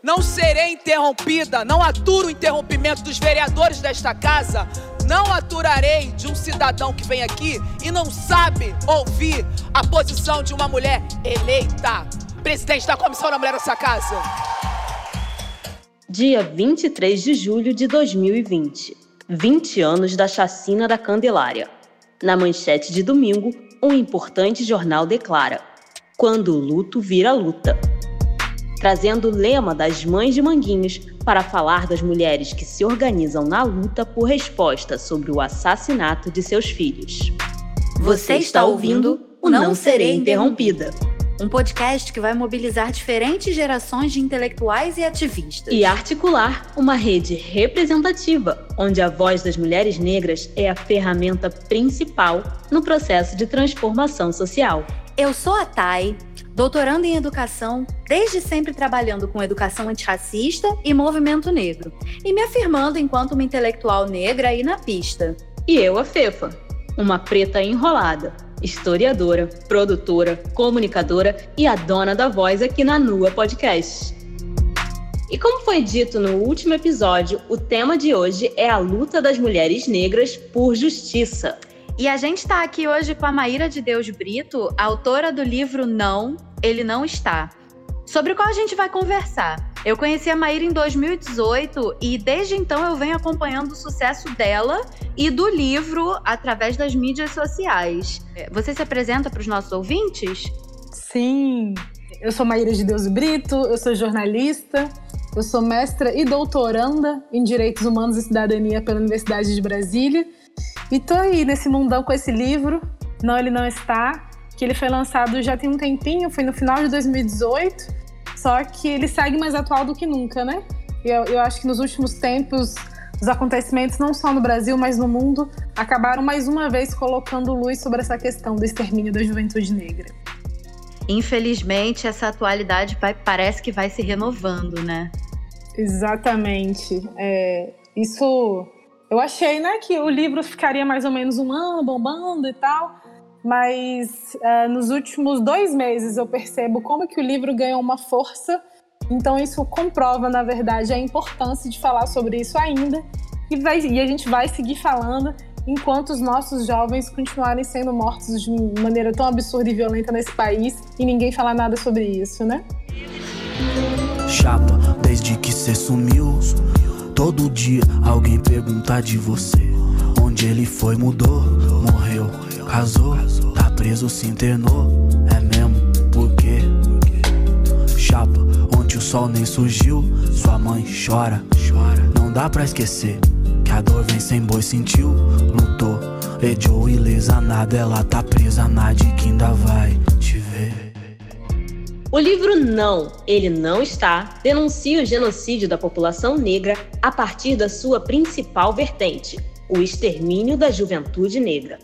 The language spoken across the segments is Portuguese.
Não serei interrompida, não aturo o interrompimento dos vereadores desta casa, não aturarei de um cidadão que vem aqui e não sabe ouvir a posição de uma mulher eleita, presidente da Comissão da Mulher dessa casa. Dia 23 de julho de 2020, 20 anos da chacina da Candelária. Na manchete de domingo, um importante jornal declara: Quando o luto vira luta trazendo o lema das mães de Manguinhos para falar das mulheres que se organizam na luta por resposta sobre o assassinato de seus filhos. Você está ouvindo o Não Serei Interrompida. Um podcast que vai mobilizar diferentes gerações de intelectuais e ativistas. E articular uma rede representativa, onde a voz das mulheres negras é a ferramenta principal no processo de transformação social. Eu sou a Thay, doutorando em educação, desde sempre trabalhando com educação antirracista e movimento negro, e me afirmando enquanto uma intelectual negra aí na pista. E eu, a Fefa, uma preta enrolada, historiadora, produtora, comunicadora e a dona da voz aqui na Nua Podcast. E como foi dito no último episódio, o tema de hoje é a luta das mulheres negras por justiça. E a gente está aqui hoje com a Maíra de Deus Brito, autora do livro Não, Ele Não Está, sobre o qual a gente vai conversar. Eu conheci a Maíra em 2018 e desde então eu venho acompanhando o sucesso dela e do livro através das mídias sociais. Você se apresenta para os nossos ouvintes? Sim, eu sou Maíra de Deus Brito, eu sou jornalista, eu sou mestra e doutoranda em Direitos Humanos e Cidadania pela Universidade de Brasília e tô aí nesse mundão com esse livro, Não Ele Não Está, que ele foi lançado já tem um tempinho, foi no final de 2018, só que ele segue mais atual do que nunca, né? Eu, eu acho que nos últimos tempos os acontecimentos, não só no Brasil, mas no mundo, acabaram mais uma vez colocando luz sobre essa questão do extermínio da juventude negra. Infelizmente, essa atualidade vai, parece que vai se renovando, né? Exatamente. É, isso eu achei, né, que o livro ficaria mais ou menos um ano bombando e tal, mas uh, nos últimos dois meses eu percebo como que o livro ganhou uma força. Então isso comprova, na verdade, a importância de falar sobre isso ainda e, vai, e a gente vai seguir falando enquanto os nossos jovens continuarem sendo mortos de maneira tão absurda e violenta nesse país e ninguém falar nada sobre isso, né? Chapa, desde que cê sumiu Todo dia alguém pergunta de você. Onde ele foi, mudou, morreu, casou, tá preso, se internou. É mesmo, por quê? Chapa, onde o sol nem surgiu, sua mãe chora, chora. Não dá pra esquecer que a dor vem sem boi, sentiu, lutou. Ediou ilesa nada, ela tá presa na de que ainda vai. O livro Não, Ele Não Está denuncia o genocídio da população negra a partir da sua principal vertente, o extermínio da juventude negra.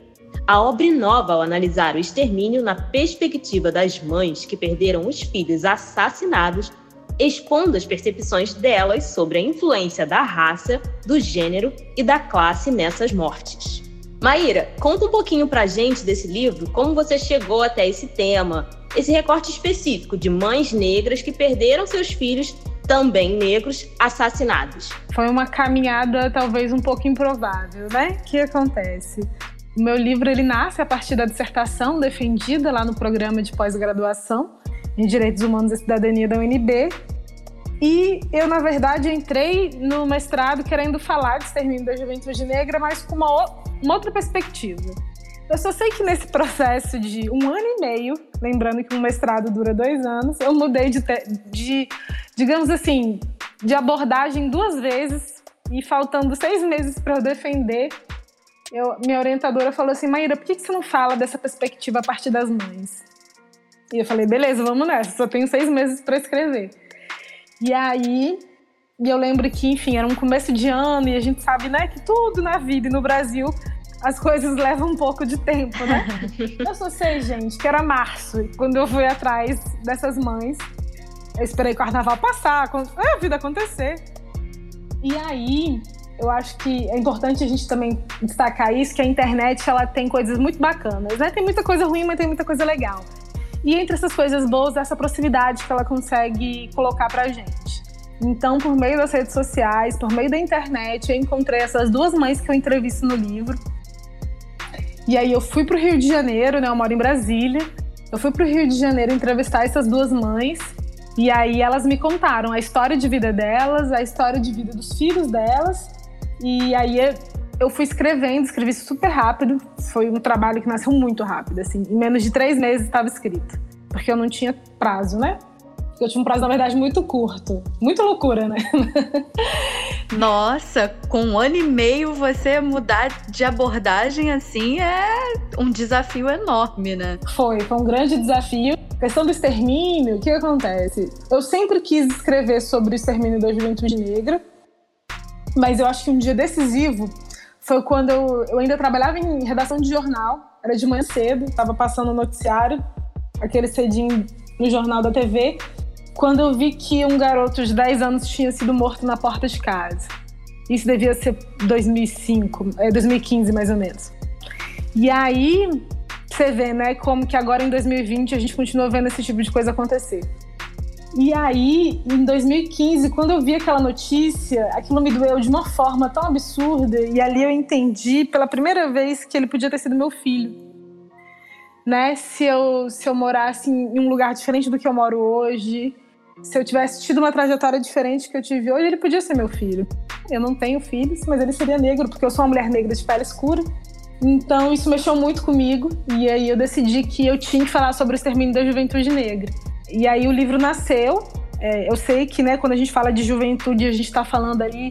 A obra inova ao analisar o extermínio na perspectiva das mães que perderam os filhos assassinados, expondo as percepções delas sobre a influência da raça, do gênero e da classe nessas mortes. Maíra, conta um pouquinho pra gente desse livro, como você chegou até esse tema, esse recorte específico de mães negras que perderam seus filhos, também negros, assassinados. Foi uma caminhada talvez um pouco improvável, né? Que acontece? O meu livro ele nasce a partir da dissertação defendida lá no programa de pós-graduação em Direitos Humanos e Cidadania da UNB. E eu, na verdade, entrei no mestrado querendo falar de extermínio da juventude negra, mas com uma, uma outra perspectiva. Eu só sei que nesse processo de um ano e meio, lembrando que um mestrado dura dois anos, eu mudei de, de digamos assim, de abordagem duas vezes e faltando seis meses para eu defender, eu, minha orientadora falou assim, Maíra, por que, que você não fala dessa perspectiva a partir das mães? E eu falei, beleza, vamos nessa, só tenho seis meses para escrever. E aí, e eu lembro que, enfim, era um começo de ano e a gente sabe, né, que tudo na vida e no Brasil as coisas levam um pouco de tempo, né? eu só sei, gente, que era março, quando eu fui atrás dessas mães. Eu esperei o carnaval passar, a vida acontecer. E aí, eu acho que é importante a gente também destacar isso, que a internet ela tem coisas muito bacanas, né? Tem muita coisa ruim, mas tem muita coisa legal. E entre essas coisas boas, essa proximidade que ela consegue colocar pra gente. Então, por meio das redes sociais, por meio da internet, eu encontrei essas duas mães que eu entrevisto no livro. E aí eu fui para o Rio de Janeiro, né? Eu moro em Brasília. Eu fui para o Rio de Janeiro entrevistar essas duas mães. E aí elas me contaram a história de vida delas, a história de vida dos filhos delas. E aí eu fui escrevendo, escrevi super rápido. Foi um trabalho que nasceu muito rápido, assim. Em menos de três meses estava escrito. Porque eu não tinha prazo, né? Eu tinha um prazo, na verdade, muito curto. Muito loucura, né? Nossa, com um ano e meio você mudar de abordagem assim é um desafio enorme, né? Foi, foi um grande desafio. Questão do extermínio, o que acontece? Eu sempre quis escrever sobre o extermínio da juventude negra, mas eu acho que um dia decisivo foi quando eu, eu ainda trabalhava em redação de jornal, era de manhã cedo, estava passando o noticiário, aquele cedinho no jornal da TV, quando eu vi que um garoto de 10 anos tinha sido morto na porta de casa. Isso devia ser 2005, é 2015 mais ou menos. E aí você vê, né, como que agora em 2020 a gente continua vendo esse tipo de coisa acontecer. E aí, em 2015, quando eu vi aquela notícia, aquilo me doeu de uma forma tão absurda, e ali eu entendi pela primeira vez que ele podia ter sido meu filho. Né? Se eu, se eu morasse em um lugar diferente do que eu moro hoje, se eu tivesse tido uma trajetória diferente que eu tive hoje, ele podia ser meu filho. Eu não tenho filhos, mas ele seria negro, porque eu sou uma mulher negra de pele escura. Então isso mexeu muito comigo, e aí eu decidi que eu tinha que falar sobre o extermínio da juventude negra. E aí o livro nasceu. É, eu sei que né, quando a gente fala de juventude, a gente está falando ali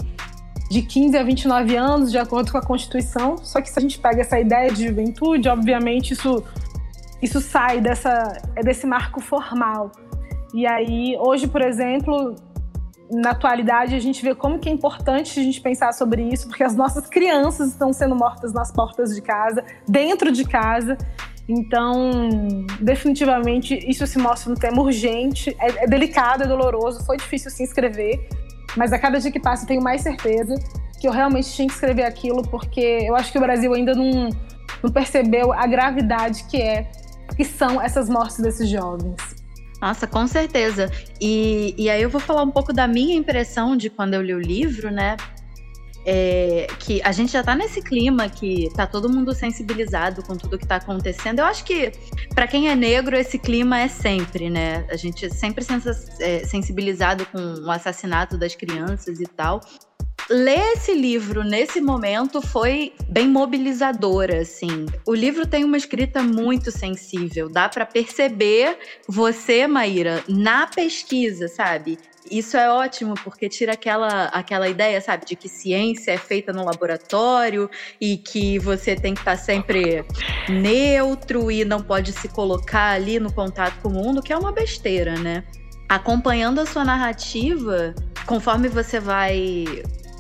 de 15 a 29 anos, de acordo com a Constituição. Só que se a gente pega essa ideia de juventude, obviamente isso, isso sai dessa, é desse marco formal. E aí, hoje, por exemplo, na atualidade, a gente vê como que é importante a gente pensar sobre isso, porque as nossas crianças estão sendo mortas nas portas de casa, dentro de casa. Então, definitivamente, isso se mostra um tema urgente, é, é delicado, é doloroso, foi difícil se inscrever, mas a cada dia que passa eu tenho mais certeza que eu realmente tinha que escrever aquilo, porque eu acho que o Brasil ainda não, não percebeu a gravidade que é, que são essas mortes desses jovens. Nossa, com certeza. E, e aí eu vou falar um pouco da minha impressão de quando eu li o livro, né? É, que a gente já tá nesse clima que tá todo mundo sensibilizado com tudo que tá acontecendo. Eu acho que para quem é negro esse clima é sempre, né? A gente é sempre é, sensibilizado com o assassinato das crianças e tal ler esse livro nesse momento foi bem mobilizador, assim. O livro tem uma escrita muito sensível, dá para perceber você, Maíra, na pesquisa, sabe? Isso é ótimo porque tira aquela, aquela ideia, sabe, de que ciência é feita no laboratório e que você tem que estar tá sempre neutro e não pode se colocar ali no contato com o mundo, que é uma besteira, né? Acompanhando a sua narrativa, conforme você vai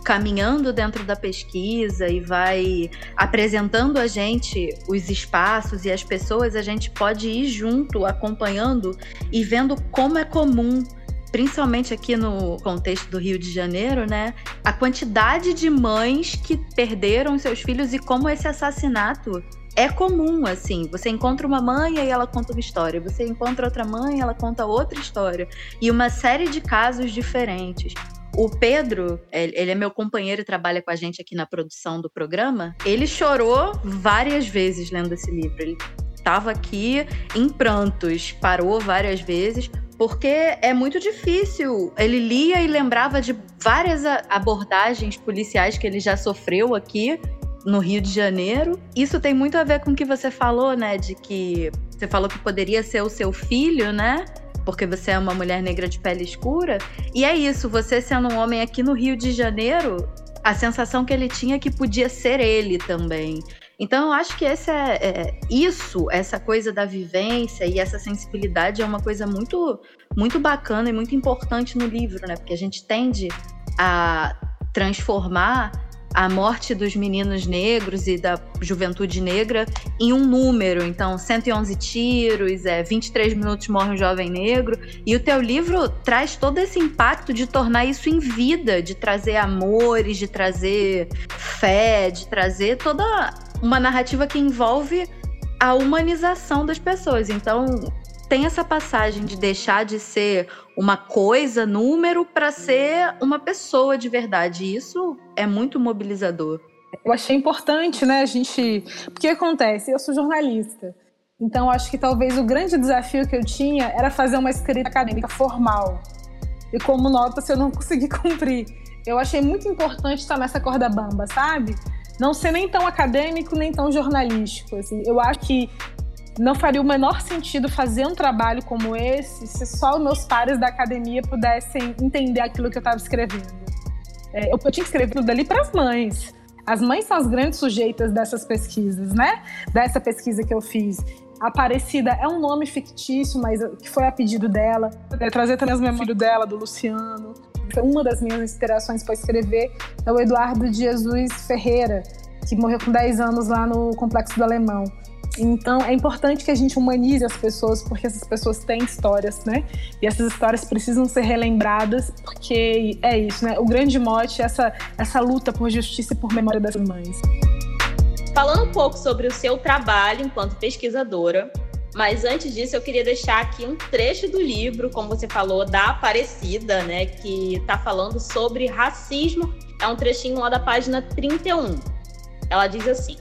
caminhando dentro da pesquisa e vai apresentando a gente os espaços e as pessoas, a gente pode ir junto, acompanhando e vendo como é comum principalmente aqui no contexto do Rio de Janeiro, né? A quantidade de mães que perderam seus filhos e como esse assassinato é comum, assim. Você encontra uma mãe e ela conta uma história. Você encontra outra mãe e ela conta outra história. E uma série de casos diferentes. O Pedro, ele é meu companheiro e trabalha com a gente aqui na produção do programa. Ele chorou várias vezes lendo esse livro. Ele estava aqui em prantos, parou várias vezes, porque é muito difícil. Ele lia e lembrava de várias abordagens policiais que ele já sofreu aqui no Rio de Janeiro. Isso tem muito a ver com o que você falou, né? De que você falou que poderia ser o seu filho, né? Porque você é uma mulher negra de pele escura. E é isso, você sendo um homem aqui no Rio de Janeiro, a sensação que ele tinha é que podia ser ele também. Então, eu acho que esse é, é, isso, essa coisa da vivência e essa sensibilidade é uma coisa muito, muito bacana e muito importante no livro, né? Porque a gente tende a transformar a morte dos meninos negros e da juventude negra em um número. Então, 111 tiros, é, 23 minutos morre um jovem negro. E o teu livro traz todo esse impacto de tornar isso em vida, de trazer amores, de trazer fé, de trazer toda uma narrativa que envolve a humanização das pessoas. Então, tem essa passagem de deixar de ser uma coisa, número, para ser uma pessoa de verdade. Isso é muito mobilizador. Eu achei importante, né, a gente. Porque acontece? Eu sou jornalista. Então, acho que talvez o grande desafio que eu tinha era fazer uma escrita acadêmica formal. E como nota, se eu não consegui cumprir. Eu achei muito importante estar nessa corda bamba, sabe? Não ser nem tão acadêmico, nem tão jornalístico. Assim. Eu acho que não faria o menor sentido fazer um trabalho como esse se só os meus pares da academia pudessem entender aquilo que eu estava escrevendo. É, eu, eu tinha que escrever tudo ali para as mães. As mães são as grandes sujeitas dessas pesquisas, né? Dessa pesquisa que eu fiz. Aparecida é um nome fictício, mas que foi a pedido dela. Eu trazer também as memórias dela, do Luciano. Uma das minhas inspirações para escrever é o Eduardo de Jesus Ferreira, que morreu com 10 anos lá no Complexo do Alemão. Então é importante que a gente humanize as pessoas, porque essas pessoas têm histórias, né? E essas histórias precisam ser relembradas, porque é isso, né? O grande mote é essa, essa luta por justiça e por memória das mães. Falando um pouco sobre o seu trabalho enquanto pesquisadora, mas antes disso eu queria deixar aqui um trecho do livro, como você falou, da Aparecida, né? Que está falando sobre racismo. É um trechinho lá da página 31. Ela diz assim.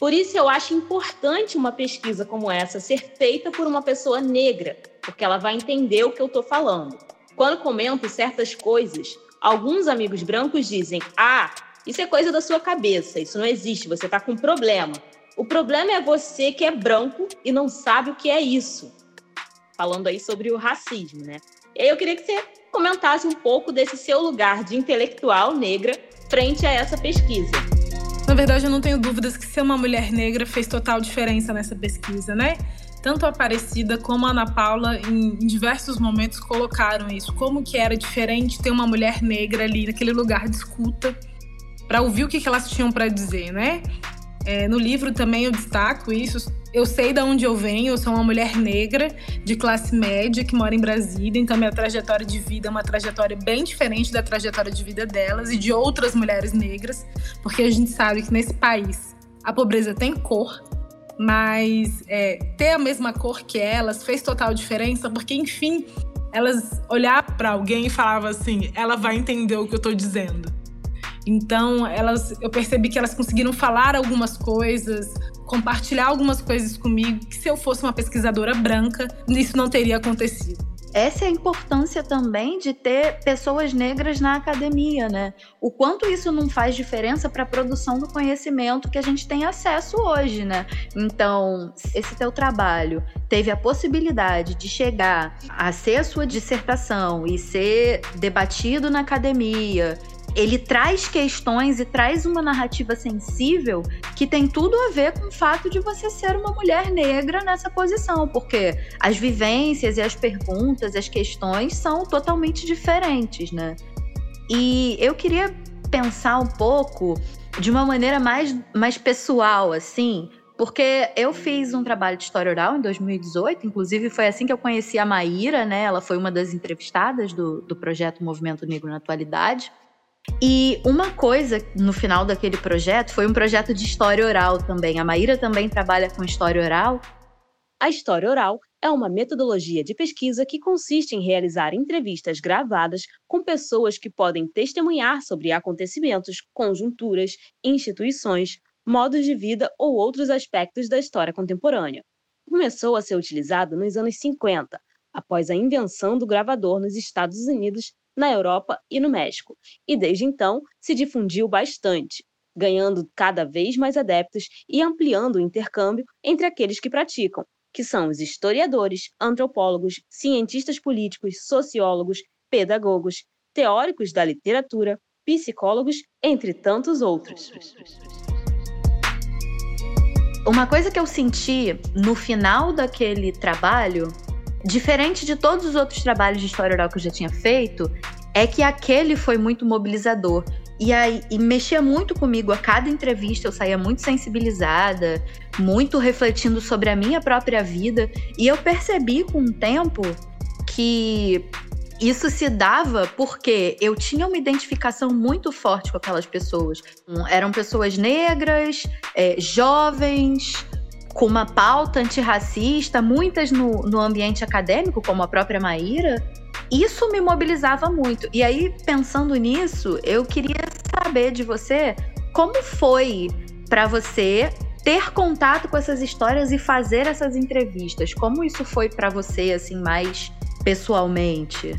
Por isso, eu acho importante uma pesquisa como essa ser feita por uma pessoa negra, porque ela vai entender o que eu estou falando. Quando comento certas coisas, alguns amigos brancos dizem: Ah, isso é coisa da sua cabeça, isso não existe, você está com um problema. O problema é você que é branco e não sabe o que é isso. Falando aí sobre o racismo, né? E aí eu queria que você comentasse um pouco desse seu lugar de intelectual negra frente a essa pesquisa. Na verdade, eu não tenho dúvidas que ser uma mulher negra fez total diferença nessa pesquisa, né? Tanto a Aparecida como a Ana Paula, em, em diversos momentos, colocaram isso. Como que era diferente ter uma mulher negra ali naquele lugar de escuta para ouvir o que, que elas tinham para dizer, né? É, no livro também eu destaco isso. Eu sei de onde eu venho, eu sou uma mulher negra de classe média que mora em Brasília, então minha trajetória de vida é uma trajetória bem diferente da trajetória de vida delas e de outras mulheres negras, porque a gente sabe que nesse país a pobreza tem cor, mas é, ter a mesma cor que elas fez total diferença, porque enfim, elas olhar para alguém e falavam assim, ela vai entender o que eu estou dizendo. Então, elas, eu percebi que elas conseguiram falar algumas coisas, compartilhar algumas coisas comigo, que se eu fosse uma pesquisadora branca, isso não teria acontecido. Essa é a importância também de ter pessoas negras na academia, né? O quanto isso não faz diferença para a produção do conhecimento que a gente tem acesso hoje, né? Então, esse teu trabalho teve a possibilidade de chegar a ser a sua dissertação e ser debatido na academia ele traz questões e traz uma narrativa sensível que tem tudo a ver com o fato de você ser uma mulher negra nessa posição, porque as vivências e as perguntas, as questões são totalmente diferentes, né? E eu queria pensar um pouco de uma maneira mais, mais pessoal, assim, porque eu fiz um trabalho de história oral em 2018, inclusive foi assim que eu conheci a Maíra, né? Ela foi uma das entrevistadas do, do projeto Movimento Negro na Atualidade. E uma coisa no final daquele projeto foi um projeto de história oral também. A Maíra também trabalha com história oral. A história oral é uma metodologia de pesquisa que consiste em realizar entrevistas gravadas com pessoas que podem testemunhar sobre acontecimentos, conjunturas, instituições, modos de vida ou outros aspectos da história contemporânea. Começou a ser utilizado nos anos 50, após a invenção do gravador nos Estados Unidos na Europa e no México, e desde então se difundiu bastante, ganhando cada vez mais adeptos e ampliando o intercâmbio entre aqueles que praticam, que são os historiadores, antropólogos, cientistas políticos, sociólogos, pedagogos, teóricos da literatura, psicólogos, entre tantos outros. Uma coisa que eu senti no final daquele trabalho Diferente de todos os outros trabalhos de história oral que eu já tinha feito, é que aquele foi muito mobilizador. E aí e mexia muito comigo a cada entrevista, eu saía muito sensibilizada, muito refletindo sobre a minha própria vida, e eu percebi com o tempo que isso se dava porque eu tinha uma identificação muito forte com aquelas pessoas. Eram pessoas negras, é, jovens, com uma pauta antirracista, muitas no, no ambiente acadêmico, como a própria Maíra, isso me mobilizava muito. E aí, pensando nisso, eu queria saber de você como foi para você ter contato com essas histórias e fazer essas entrevistas. Como isso foi para você, assim, mais pessoalmente?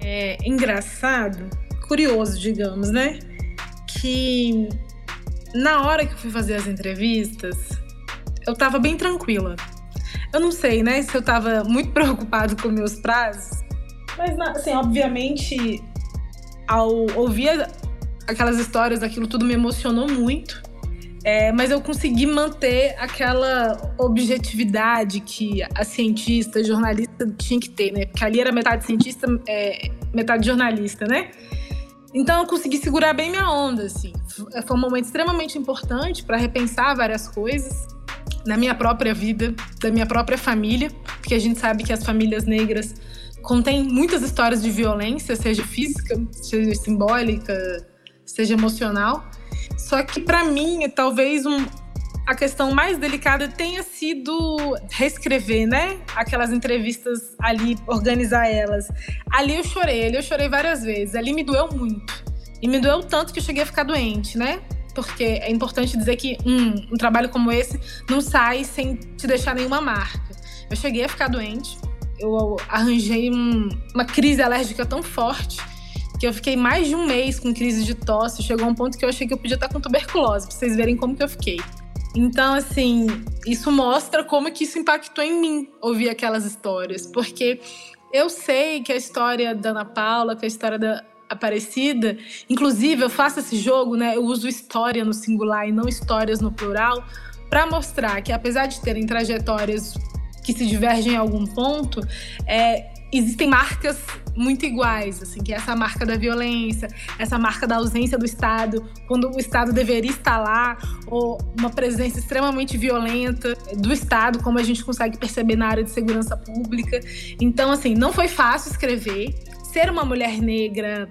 É engraçado, curioso, digamos, né? Que na hora que eu fui fazer as entrevistas, eu tava bem tranquila. Eu não sei, né, se eu tava muito preocupado com meus prazos, mas assim, obviamente, ao ouvir aquelas histórias, aquilo tudo me emocionou muito. É, mas eu consegui manter aquela objetividade que a cientista, a jornalista tinha que ter, né? Porque ali era metade cientista, é, metade jornalista, né? Então eu consegui segurar bem minha onda, assim. Foi um momento extremamente importante para repensar várias coisas na minha própria vida, da minha própria família, porque a gente sabe que as famílias negras contêm muitas histórias de violência, seja física, seja simbólica, seja emocional. Só que para mim, talvez um, a questão mais delicada tenha sido reescrever, né? Aquelas entrevistas ali, organizar elas. Ali eu chorei, ali eu chorei várias vezes. Ali me doeu muito. E me doeu tanto que eu cheguei a ficar doente, né? Porque é importante dizer que um, um trabalho como esse não sai sem te deixar nenhuma marca. Eu cheguei a ficar doente. Eu arranjei um, uma crise alérgica tão forte que eu fiquei mais de um mês com crise de tosse. Chegou a um ponto que eu achei que eu podia estar com tuberculose, pra vocês verem como que eu fiquei. Então, assim, isso mostra como que isso impactou em mim, ouvir aquelas histórias. Porque eu sei que a história da Ana Paula, que a história da Aparecida, inclusive eu faço esse jogo, né? Eu uso história no singular e não histórias no plural, para mostrar que apesar de terem trajetórias que se divergem em algum ponto, é, existem marcas muito iguais, assim, que é essa marca da violência, essa marca da ausência do Estado, quando o Estado deveria estar lá, ou uma presença extremamente violenta do Estado, como a gente consegue perceber na área de segurança pública. Então, assim, não foi fácil escrever. Ser uma mulher negra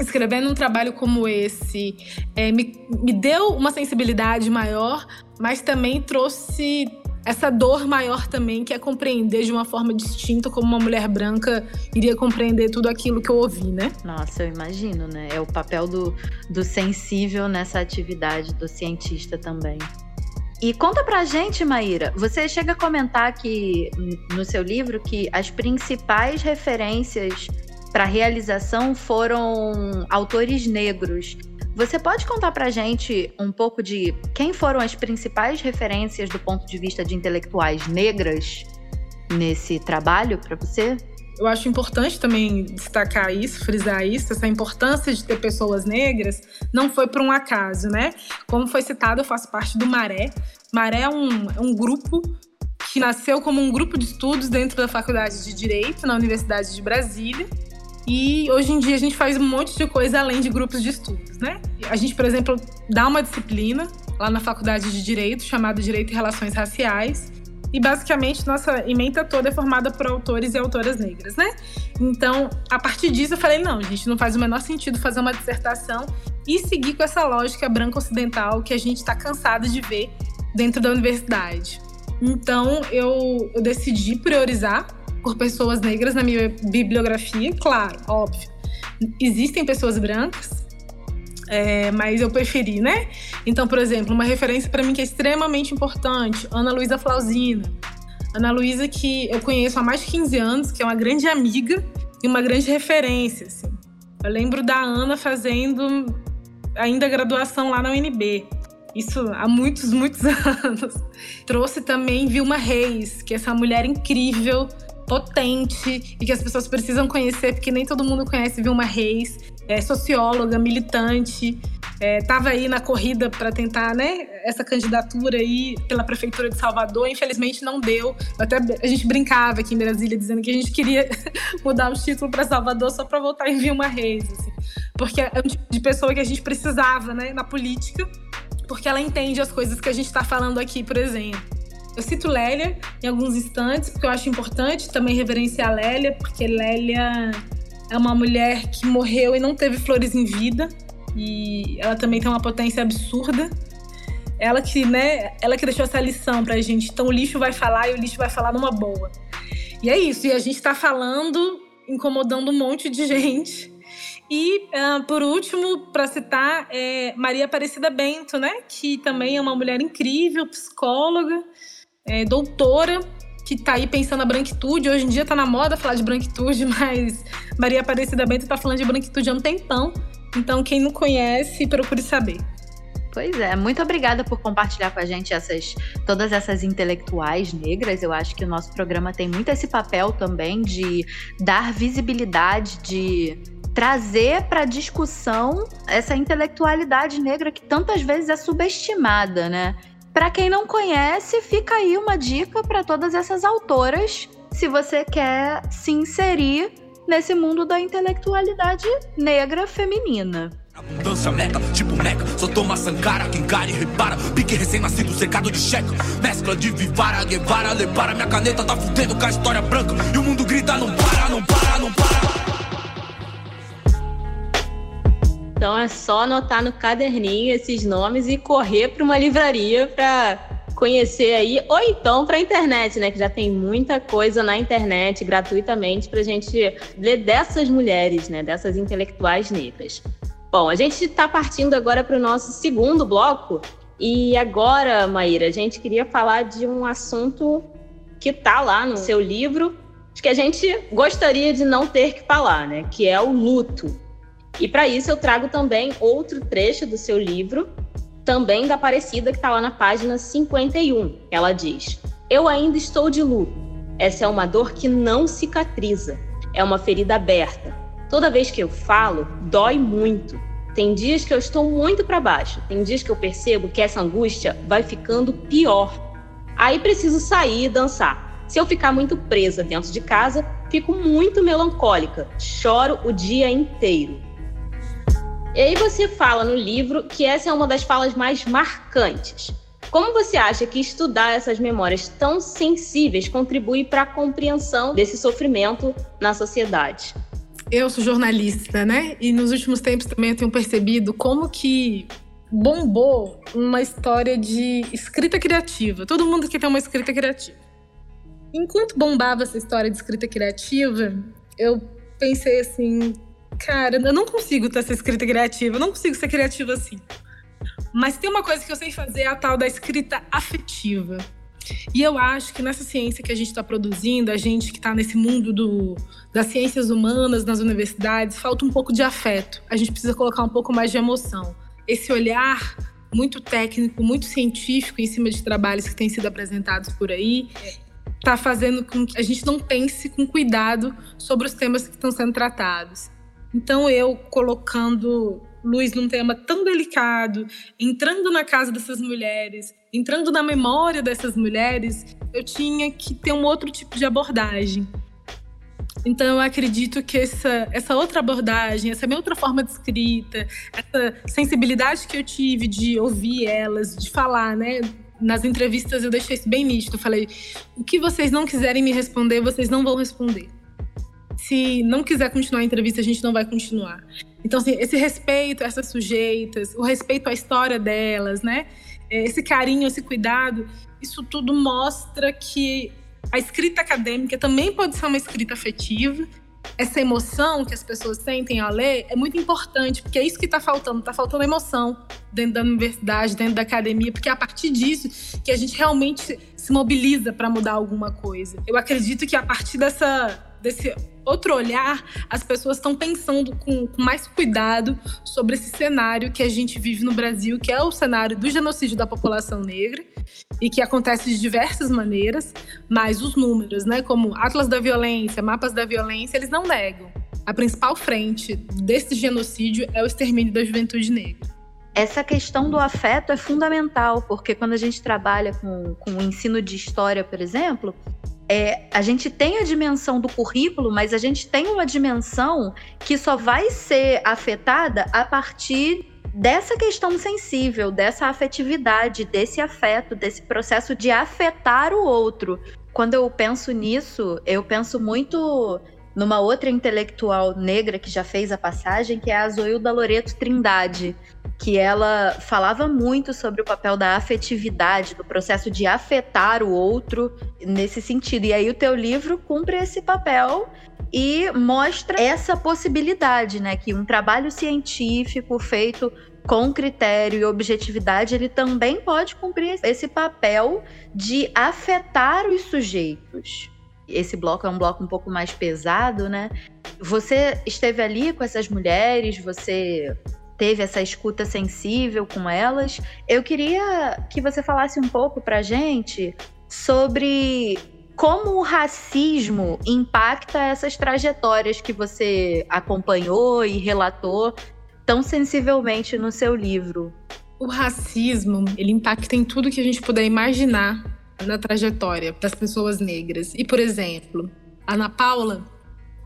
escrevendo um trabalho como esse é, me, me deu uma sensibilidade maior, mas também trouxe essa dor maior também, que é compreender de uma forma distinta como uma mulher branca iria compreender tudo aquilo que eu ouvi, né? Nossa, eu imagino, né? É o papel do, do sensível nessa atividade do cientista também. E conta pra gente, Maíra, você chega a comentar aqui no seu livro que as principais referências para realização foram autores negros. Você pode contar para gente um pouco de quem foram as principais referências do ponto de vista de intelectuais negras nesse trabalho para você? Eu acho importante também destacar isso, frisar isso, essa importância de ter pessoas negras não foi por um acaso, né? Como foi citado, eu faço parte do Maré. Maré é um, é um grupo que nasceu como um grupo de estudos dentro da Faculdade de Direito na Universidade de Brasília e hoje em dia a gente faz um monte de coisa além de grupos de estudos, né? A gente, por exemplo, dá uma disciplina lá na faculdade de Direito, chamada Direito e Relações Raciais. E basicamente nossa ementa toda é formada por autores e autoras negras, né? Então, a partir disso eu falei, não, gente, não faz o menor sentido fazer uma dissertação e seguir com essa lógica branca ocidental que a gente está cansado de ver dentro da universidade. Então, eu, eu decidi priorizar por pessoas negras na minha bibliografia, claro, óbvio. Existem pessoas brancas, é, mas eu preferi, né? Então, por exemplo, uma referência para mim que é extremamente importante, Ana Luísa Flausina. Ana Luísa que eu conheço há mais de 15 anos, que é uma grande amiga e uma grande referência, assim. Eu lembro da Ana fazendo ainda graduação lá na UNB. Isso há muitos, muitos anos. Trouxe também Vilma Reis, que é essa mulher incrível potente e que as pessoas precisam conhecer, porque nem todo mundo conhece Vilma Reis, é socióloga, militante, estava é, aí na corrida para tentar, né, essa candidatura aí pela prefeitura de Salvador, infelizmente não deu. Até a gente brincava aqui em Brasília dizendo que a gente queria mudar o título para Salvador só para voltar em Vilma Reis, assim, porque é um tipo de pessoa que a gente precisava, né, na política, porque ela entende as coisas que a gente está falando aqui, por exemplo. Eu cito Lélia em alguns instantes, porque eu acho importante também reverenciar Lélia, porque Lélia é uma mulher que morreu e não teve flores em vida, e ela também tem uma potência absurda. Ela que, né, ela que deixou essa lição pra gente. Então o lixo vai falar e o lixo vai falar numa boa. E é isso. E a gente tá falando, incomodando um monte de gente. E, uh, por último, para citar, é Maria Aparecida Bento, né? Que também é uma mulher incrível, psicóloga, é, doutora, que está aí pensando na branquitude. Hoje em dia está na moda falar de branquitude, mas Maria Aparecida Bento está falando de branquitude há um tempão. Então, quem não conhece, procure saber. Pois é, muito obrigada por compartilhar com a gente essas todas essas intelectuais negras. Eu acho que o nosso programa tem muito esse papel também de dar visibilidade, de trazer para discussão essa intelectualidade negra que tantas vezes é subestimada, né? Para quem não conhece, fica aí uma dica para todas essas autoras, se você quer se inserir nesse mundo da intelectualidade negra feminina. Abundância mega, tipo meca, só toma Sankara, quem cara e repara, pique recém-nascido, secado de checa, mescla de Vivara, Guevara, Lepara, minha caneta tá fudendo com a história branca, e o mundo grita, não para, não para, não para. Então é só anotar no caderninho esses nomes e correr para uma livraria para conhecer aí, ou então para a internet, né? Que já tem muita coisa na internet gratuitamente para a gente ler dessas mulheres, né? Dessas intelectuais negras. Bom, a gente está partindo agora para o nosso segundo bloco. E agora, Maíra, a gente queria falar de um assunto que está lá no seu livro, que a gente gostaria de não ter que falar, né? Que é o luto. E para isso eu trago também outro trecho do seu livro, também da Aparecida, que está lá na página 51. Ela diz: Eu ainda estou de luto. Essa é uma dor que não cicatriza. É uma ferida aberta. Toda vez que eu falo, dói muito. Tem dias que eu estou muito para baixo. Tem dias que eu percebo que essa angústia vai ficando pior. Aí preciso sair e dançar. Se eu ficar muito presa dentro de casa, fico muito melancólica. Choro o dia inteiro. E aí você fala no livro que essa é uma das falas mais marcantes. Como você acha que estudar essas memórias tão sensíveis contribui para a compreensão desse sofrimento na sociedade? Eu sou jornalista, né? E nos últimos tempos também eu tenho percebido como que bombou uma história de escrita criativa. Todo mundo que tem uma escrita criativa. Enquanto bombava essa história de escrita criativa, eu pensei assim, Cara, eu não consigo ter essa escrita criativa, eu não consigo ser criativa assim. Mas tem uma coisa que eu sei fazer, é a tal da escrita afetiva. E eu acho que nessa ciência que a gente está produzindo, a gente que está nesse mundo do, das ciências humanas nas universidades, falta um pouco de afeto. A gente precisa colocar um pouco mais de emoção. Esse olhar muito técnico, muito científico em cima de trabalhos que têm sido apresentados por aí, está fazendo com que a gente não pense com cuidado sobre os temas que estão sendo tratados. Então eu colocando luz num tema tão delicado, entrando na casa dessas mulheres, entrando na memória dessas mulheres, eu tinha que ter um outro tipo de abordagem. Então eu acredito que essa, essa outra abordagem, essa minha outra forma de escrita, essa sensibilidade que eu tive de ouvir elas, de falar, né? Nas entrevistas eu deixei isso bem nítido. Eu falei: o que vocês não quiserem me responder, vocês não vão responder se não quiser continuar a entrevista, a gente não vai continuar. Então, assim, esse respeito a essas sujeitas, o respeito à história delas, né? É, esse carinho, esse cuidado, isso tudo mostra que a escrita acadêmica também pode ser uma escrita afetiva. Essa emoção que as pessoas sentem ao ler é muito importante, porque é isso que está faltando. Está faltando emoção dentro da universidade, dentro da academia, porque é a partir disso que a gente realmente se mobiliza para mudar alguma coisa. Eu acredito que a partir dessa, desse outro olhar, as pessoas estão pensando com, mais cuidado sobre esse cenário que a gente vive no Brasil, que é o cenário do genocídio da população negra e que acontece de diversas maneiras, mas os números, né, como Atlas da Violência, Mapas da Violência, eles não negam. A principal frente desse genocídio é o extermínio da juventude negra essa questão do afeto é fundamental, porque quando a gente trabalha com, com o ensino de história, por exemplo, é, a gente tem a dimensão do currículo, mas a gente tem uma dimensão que só vai ser afetada a partir dessa questão sensível, dessa afetividade, desse afeto, desse processo de afetar o outro. Quando eu penso nisso, eu penso muito numa outra intelectual negra que já fez a passagem, que é a Zoilda Loreto Trindade, que ela falava muito sobre o papel da afetividade, do processo de afetar o outro nesse sentido. E aí o teu livro cumpre esse papel e mostra essa possibilidade, né, que um trabalho científico feito com critério e objetividade, ele também pode cumprir esse papel de afetar os sujeitos. Esse bloco é um bloco um pouco mais pesado, né? Você esteve ali com essas mulheres, você teve essa escuta sensível com elas. Eu queria que você falasse um pouco pra gente sobre como o racismo impacta essas trajetórias que você acompanhou e relatou tão sensivelmente no seu livro. O racismo, ele impacta em tudo que a gente puder imaginar na trajetória das pessoas negras. E, por exemplo, a Ana Paula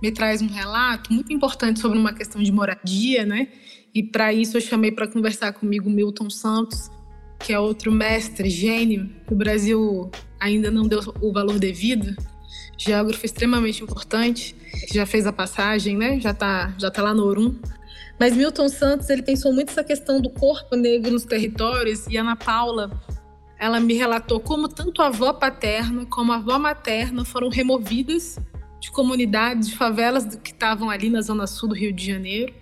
me traz um relato muito importante sobre uma questão de moradia, né? E para isso eu chamei para conversar comigo Milton Santos, que é outro mestre, gênio, que o Brasil ainda não deu o valor devido, geógrafo extremamente importante, já fez a passagem, né? Já está já tá lá no Orum. Mas Milton Santos, ele pensou muito essa questão do corpo negro nos territórios. E Ana Paula, ela me relatou como tanto a avó paterna como a avó materna foram removidas de comunidades, de favelas que estavam ali na zona sul do Rio de Janeiro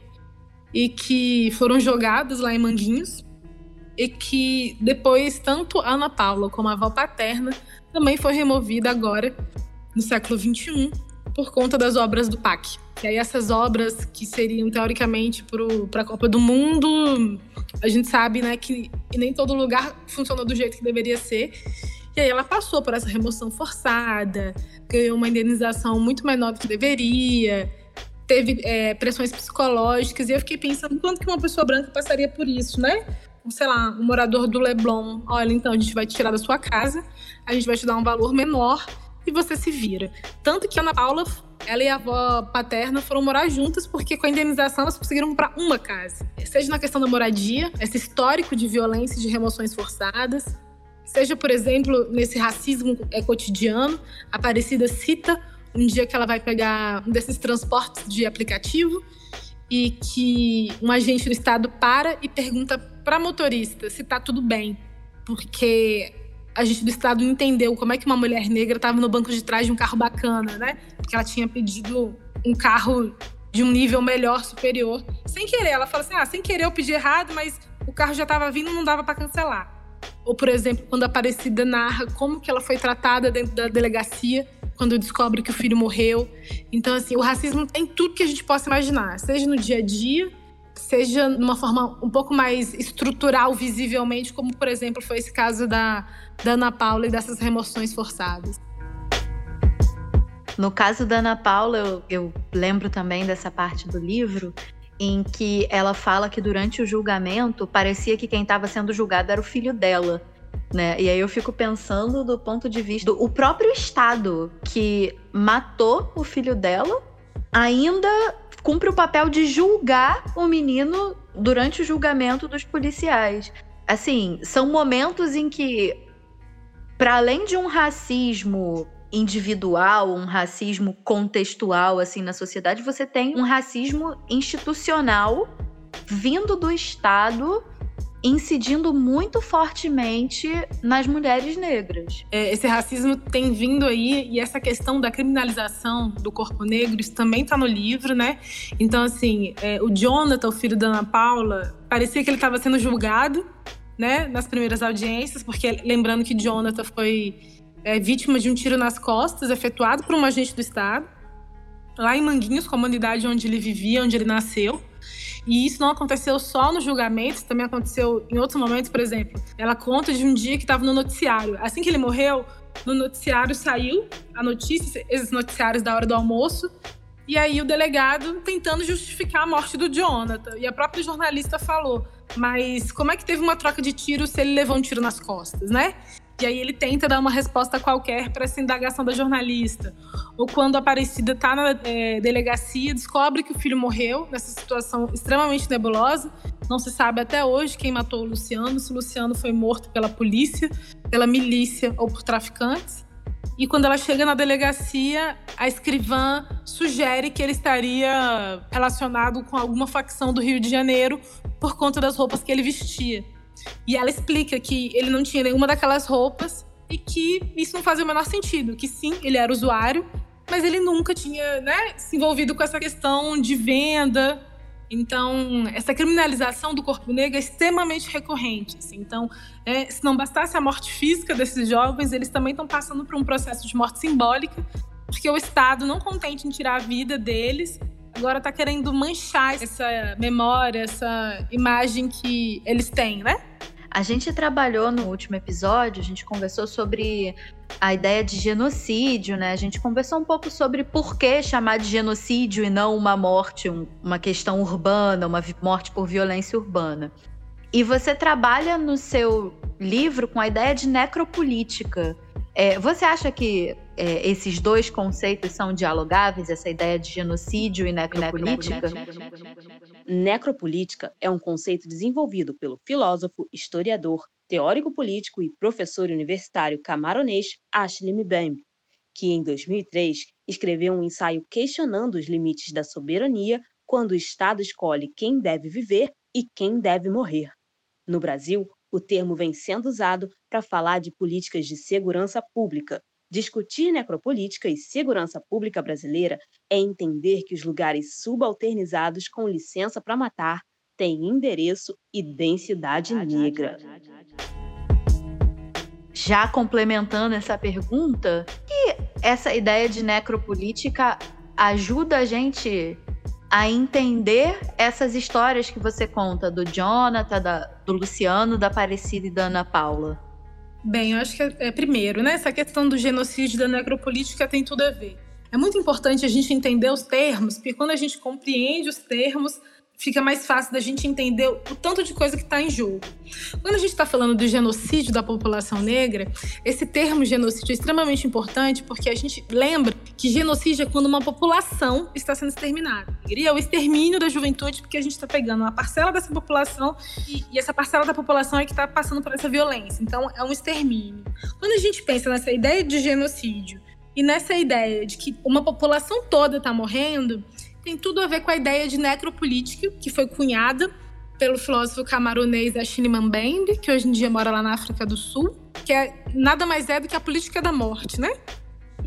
e que foram jogados lá em Manguinhos e que depois tanto a Ana Paula como a avó paterna também foi removida agora no século XXI por conta das obras do PAC. E aí essas obras que seriam teoricamente para a Copa do Mundo, a gente sabe, né, que nem todo lugar funcionou do jeito que deveria ser. E aí ela passou por essa remoção forçada, ganhou uma indenização muito menor do que deveria, teve é, pressões psicológicas, e eu fiquei pensando quanto que uma pessoa branca passaria por isso, né? Sei lá, um morador do Leblon, olha, então a gente vai te tirar da sua casa, a gente vai te dar um valor menor e você se vira. Tanto que a Ana Paula, ela e a avó paterna foram morar juntas, porque com a indenização elas conseguiram comprar uma casa. Seja na questão da moradia, esse histórico de violência e de remoções forçadas, seja, por exemplo, nesse racismo é, cotidiano, a Aparecida cita um dia que ela vai pegar um desses transportes de aplicativo e que um agente do estado para e pergunta para motorista se tá tudo bem, porque a gente do estado entendeu como é que uma mulher negra estava no banco de trás de um carro bacana, né? Porque ela tinha pedido um carro de um nível melhor, superior, sem querer. Ela fala assim: "Ah, sem querer eu pedi errado, mas o carro já estava vindo, não dava para cancelar". Ou por exemplo, quando a Aparecida narra como que ela foi tratada dentro da delegacia quando descobre que o filho morreu. Então, assim, o racismo tem tudo que a gente possa imaginar, seja no dia a dia, seja numa forma um pouco mais estrutural, visivelmente, como, por exemplo, foi esse caso da, da Ana Paula e dessas remoções forçadas. No caso da Ana Paula, eu, eu lembro também dessa parte do livro em que ela fala que durante o julgamento parecia que quem estava sendo julgado era o filho dela né? E aí eu fico pensando do ponto de vista do o próprio Estado que matou o filho dela ainda cumpre o papel de julgar o menino durante o julgamento dos policiais. Assim, são momentos em que, para além de um racismo individual, um racismo contextual assim na sociedade, você tem um racismo institucional vindo do Estado incidindo muito fortemente nas mulheres negras. É, esse racismo tem vindo aí e essa questão da criminalização do corpo negro, isso também está no livro, né? Então, assim, é, o Jonathan, o filho da Ana Paula, parecia que ele estava sendo julgado, né, nas primeiras audiências, porque lembrando que Jonathan foi é, vítima de um tiro nas costas efetuado por um agente do Estado, lá em Manguinhos, comunidade onde ele vivia, onde ele nasceu. E isso não aconteceu só no julgamento, também aconteceu em outros momentos, por exemplo. Ela conta de um dia que estava no noticiário. Assim que ele morreu, no noticiário saiu a notícia, esses noticiários da hora do almoço, e aí o delegado tentando justificar a morte do Jonathan. E a própria jornalista falou: Mas como é que teve uma troca de tiros se ele levou um tiro nas costas, né? E aí ele tenta dar uma resposta qualquer para essa indagação da jornalista. Ou quando a Aparecida está na é, delegacia, descobre que o filho morreu nessa situação extremamente nebulosa. Não se sabe até hoje quem matou o Luciano, se o Luciano foi morto pela polícia, pela milícia ou por traficantes. E quando ela chega na delegacia, a escrivã sugere que ele estaria relacionado com alguma facção do Rio de Janeiro por conta das roupas que ele vestia. E ela explica que ele não tinha nenhuma daquelas roupas e que isso não fazia o menor sentido, que sim, ele era usuário, mas ele nunca tinha né, se envolvido com essa questão de venda. Então, essa criminalização do corpo negro é extremamente recorrente. Assim. Então, é, se não bastasse a morte física desses jovens, eles também estão passando por um processo de morte simbólica, porque o Estado, não contente em tirar a vida deles, agora está querendo manchar essa memória, essa imagem que eles têm, né? A gente trabalhou no último episódio, a gente conversou sobre a ideia de genocídio, né? A gente conversou um pouco sobre por que chamar de genocídio e não uma morte, um, uma questão urbana, uma morte por violência urbana. E você trabalha no seu livro com a ideia de necropolítica. É, você acha que é, esses dois conceitos são dialogáveis, essa ideia de genocídio e necropolítica? Necropolítica é um conceito desenvolvido pelo filósofo, historiador, teórico político e professor universitário camaronês Ashley Mbembe, que em 2003 escreveu um ensaio questionando os limites da soberania quando o Estado escolhe quem deve viver e quem deve morrer. No Brasil, o termo vem sendo usado para falar de políticas de segurança pública, Discutir necropolítica e segurança pública brasileira é entender que os lugares subalternizados com licença para matar têm endereço e densidade negra. Já complementando essa pergunta, que essa ideia de necropolítica ajuda a gente a entender essas histórias que você conta do Jonathan, da, do Luciano, da Aparecida e da Ana Paula? Bem, eu acho que é, é, primeiro, né? Essa questão do genocídio da necropolítica tem tudo a ver. É muito importante a gente entender os termos, porque quando a gente compreende os termos, fica mais fácil da gente entender o tanto de coisa que está em jogo. Quando a gente está falando do genocídio da população negra, esse termo genocídio é extremamente importante porque a gente lembra que genocídio é quando uma população está sendo exterminada. E é o extermínio da juventude porque a gente está pegando uma parcela dessa população e, e essa parcela da população é que está passando por essa violência. Então, é um extermínio. Quando a gente pensa nessa ideia de genocídio e nessa ideia de que uma população toda está morrendo, tem tudo a ver com a ideia de necropolítica, que foi cunhada pelo filósofo camaronês Achille Mbembe, que hoje em dia mora lá na África do Sul, que é nada mais é do que a política da morte, né?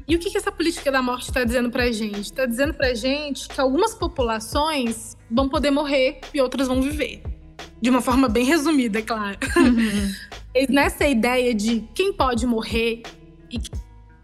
E o que, que essa política da morte está dizendo pra gente? Está dizendo pra gente que algumas populações vão poder morrer e outras vão viver. De uma forma bem resumida, é claro. Uhum. Nessa ideia de quem pode morrer e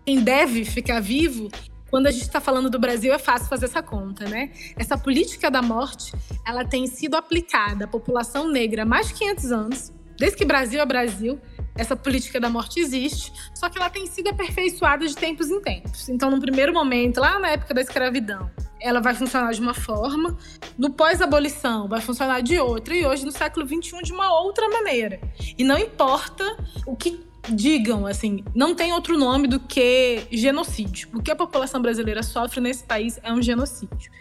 quem deve ficar vivo, quando a gente está falando do Brasil, é fácil fazer essa conta, né? Essa política da morte, ela tem sido aplicada à população negra há mais de 500 anos. Desde que Brasil é Brasil, essa política da morte existe, só que ela tem sido aperfeiçoada de tempos em tempos. Então, no primeiro momento, lá na época da escravidão, ela vai funcionar de uma forma, no pós-abolição vai funcionar de outra, e hoje, no século XXI, de uma outra maneira. E não importa o que digam, assim, não tem outro nome do que genocídio. O que a população brasileira sofre nesse país é um genocídio.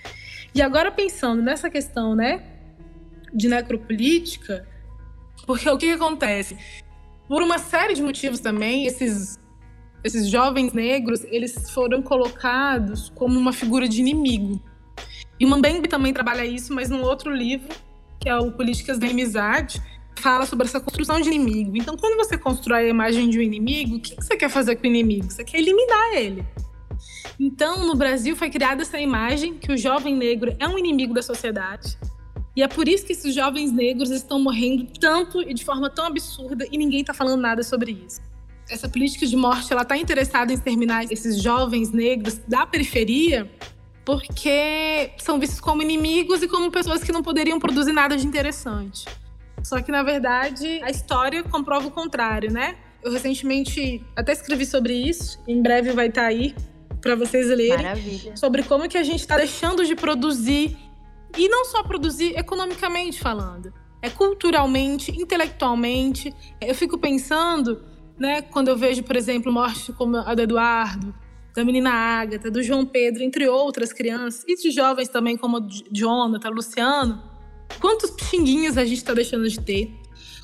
E agora pensando nessa questão, né, de necropolítica, porque o que, que acontece? Por uma série de motivos também, esses esses jovens negros, eles foram colocados como uma figura de inimigo. E o Mbembe também trabalha isso, mas num outro livro, que é o Políticas da Amizade, fala sobre essa construção de inimigo. Então, quando você constrói a imagem de um inimigo, o que você quer fazer com o inimigo? Você quer eliminar ele. Então, no Brasil foi criada essa imagem que o jovem negro é um inimigo da sociedade. E é por isso que esses jovens negros estão morrendo tanto e de forma tão absurda e ninguém está falando nada sobre isso. Essa política de morte, ela está interessada em exterminar esses jovens negros da periferia porque são vistos como inimigos e como pessoas que não poderiam produzir nada de interessante. Só que, na verdade, a história comprova o contrário, né? Eu recentemente até escrevi sobre isso, em breve vai estar tá aí para vocês lerem. Maravilha. Sobre como que a gente está deixando de produzir, e não só produzir economicamente falando, é culturalmente, intelectualmente. Eu fico pensando, né, quando eu vejo, por exemplo, morte como a do Eduardo, da menina Ágata, do João Pedro, entre outras crianças, e de jovens também como Jonathan, Luciano Quantos Pixinguinhos a gente está deixando de ter?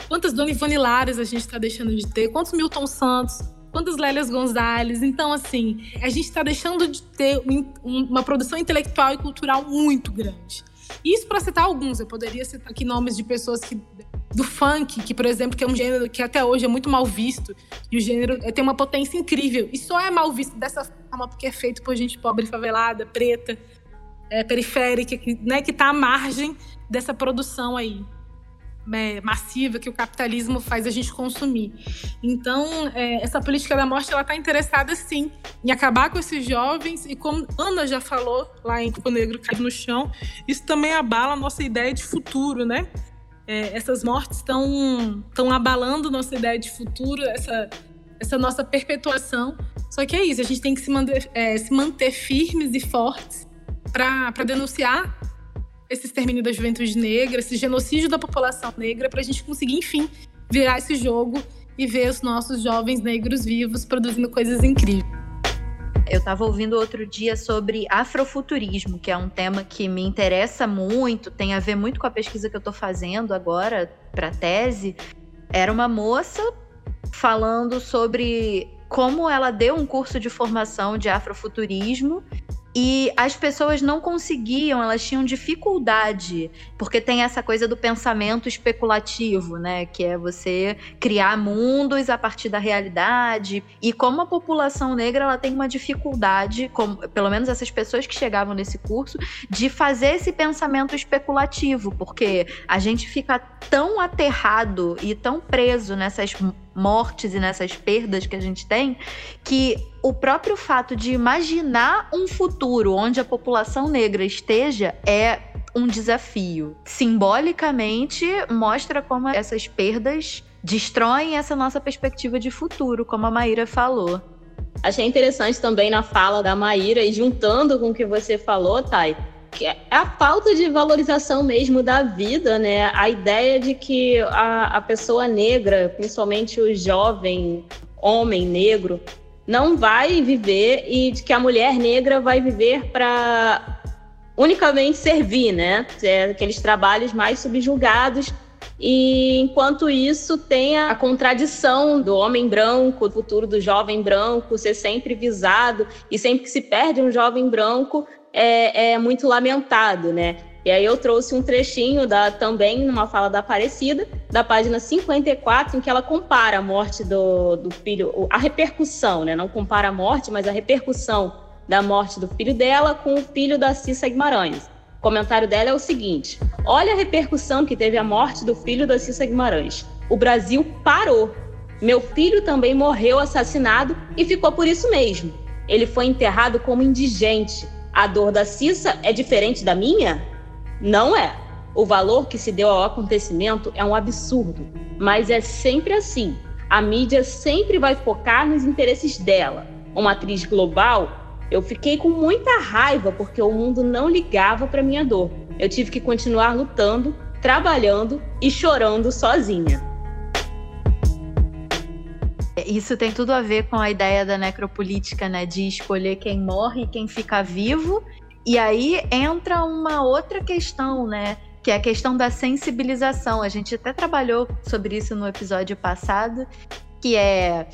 Quantas Dona Ivone Lares a gente está deixando de ter? Quantos Milton Santos? quantas Lélias Gonzalez. Então, assim, a gente está deixando de ter uma produção intelectual e cultural muito grande. Isso para citar alguns, eu poderia citar aqui nomes de pessoas que do funk, que por exemplo, que é um gênero que até hoje é muito mal visto, e o gênero tem uma potência incrível, e só é mal visto dessa forma porque é feito por gente pobre, favelada, preta, é, periférica, que, né, que tá à margem dessa produção aí é, massiva que o capitalismo faz a gente consumir. Então, é, essa política da morte ela está interessada sim em acabar com esses jovens e como Ana já falou lá em Corpo Negro Caído no Chão, isso também abala a nossa ideia de futuro, né? É, essas mortes estão estão abalando nossa ideia de futuro, essa essa nossa perpetuação. Só que é isso, a gente tem que se manter, é, se manter firmes e fortes para denunciar esse extermínio da juventude negra, esse genocídio da população negra, para a gente conseguir, enfim, virar esse jogo e ver os nossos jovens negros vivos produzindo coisas incríveis. Eu estava ouvindo outro dia sobre afrofuturismo, que é um tema que me interessa muito, tem a ver muito com a pesquisa que eu estou fazendo agora para tese. Era uma moça falando sobre como ela deu um curso de formação de afrofuturismo e as pessoas não conseguiam, elas tinham dificuldade, porque tem essa coisa do pensamento especulativo, né? Que é você criar mundos a partir da realidade. E como a população negra ela tem uma dificuldade, como, pelo menos essas pessoas que chegavam nesse curso, de fazer esse pensamento especulativo, porque a gente fica tão aterrado e tão preso nessas mortes e nessas perdas que a gente tem, que o próprio fato de imaginar um futuro onde a população negra esteja é um desafio. Simbolicamente, mostra como essas perdas destroem essa nossa perspectiva de futuro, como a Maíra falou. Achei interessante também na fala da Maíra e juntando com o que você falou, Thay, é a falta de valorização mesmo da vida, né? A ideia de que a, a pessoa negra, principalmente o jovem homem negro, não vai viver e de que a mulher negra vai viver para unicamente servir, né? É aqueles trabalhos mais subjugados. E enquanto isso, tem a contradição do homem branco, do futuro do jovem branco ser sempre visado, e sempre que se perde um jovem branco, é, é muito lamentado, né? E aí eu trouxe um trechinho da, também numa fala da Aparecida, da página 54, em que ela compara a morte do, do filho, a repercussão, né? Não compara a morte, mas a repercussão da morte do filho dela com o filho da Cissa Guimarães. O comentário dela é o seguinte: olha a repercussão que teve a morte do filho da Cissa Guimarães. O Brasil parou. Meu filho também morreu assassinado e ficou por isso mesmo. Ele foi enterrado como indigente. A dor da Cissa é diferente da minha? Não é. O valor que se deu ao acontecimento é um absurdo, mas é sempre assim. A mídia sempre vai focar nos interesses dela. Uma atriz global, eu fiquei com muita raiva porque o mundo não ligava para minha dor. Eu tive que continuar lutando, trabalhando e chorando sozinha. Isso tem tudo a ver com a ideia da necropolítica, né? De escolher quem morre e quem fica vivo e aí entra uma outra questão, né? Que é a questão da sensibilização. A gente até trabalhou sobre isso no episódio passado, que é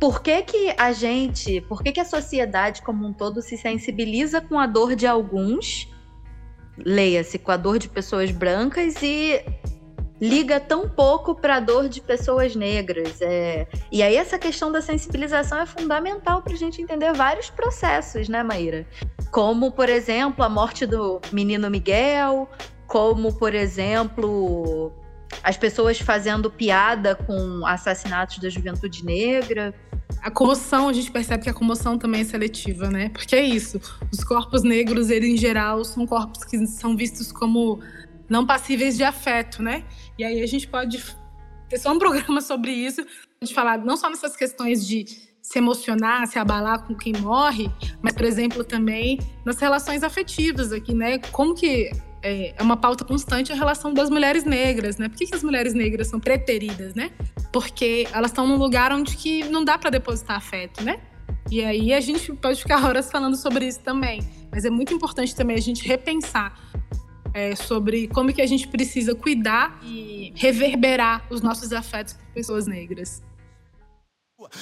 por que, que a gente, por que, que a sociedade como um todo se sensibiliza com a dor de alguns, leia-se, com a dor de pessoas brancas e liga tão pouco para a dor de pessoas negras. É... E aí essa questão da sensibilização é fundamental para a gente entender vários processos, né, Maíra? Como, por exemplo, a morte do menino Miguel, como, por exemplo, as pessoas fazendo piada com assassinatos da juventude negra. A comoção, a gente percebe que a comoção também é seletiva, né? Porque é isso. Os corpos negros, eles, em geral, são corpos que são vistos como não passíveis de afeto, né? E aí a gente pode ter só um programa sobre isso, de falar não só nessas questões de se emocionar, se abalar com quem morre, mas, por exemplo, também nas relações afetivas aqui, né? Como que é, é uma pauta constante a relação das mulheres negras, né? Por que, que as mulheres negras são preteridas, né? Porque elas estão num lugar onde que não dá para depositar afeto, né? E aí a gente pode ficar horas falando sobre isso também. Mas é muito importante também a gente repensar é, sobre como que a gente precisa cuidar e reverberar os nossos afetos por pessoas negras.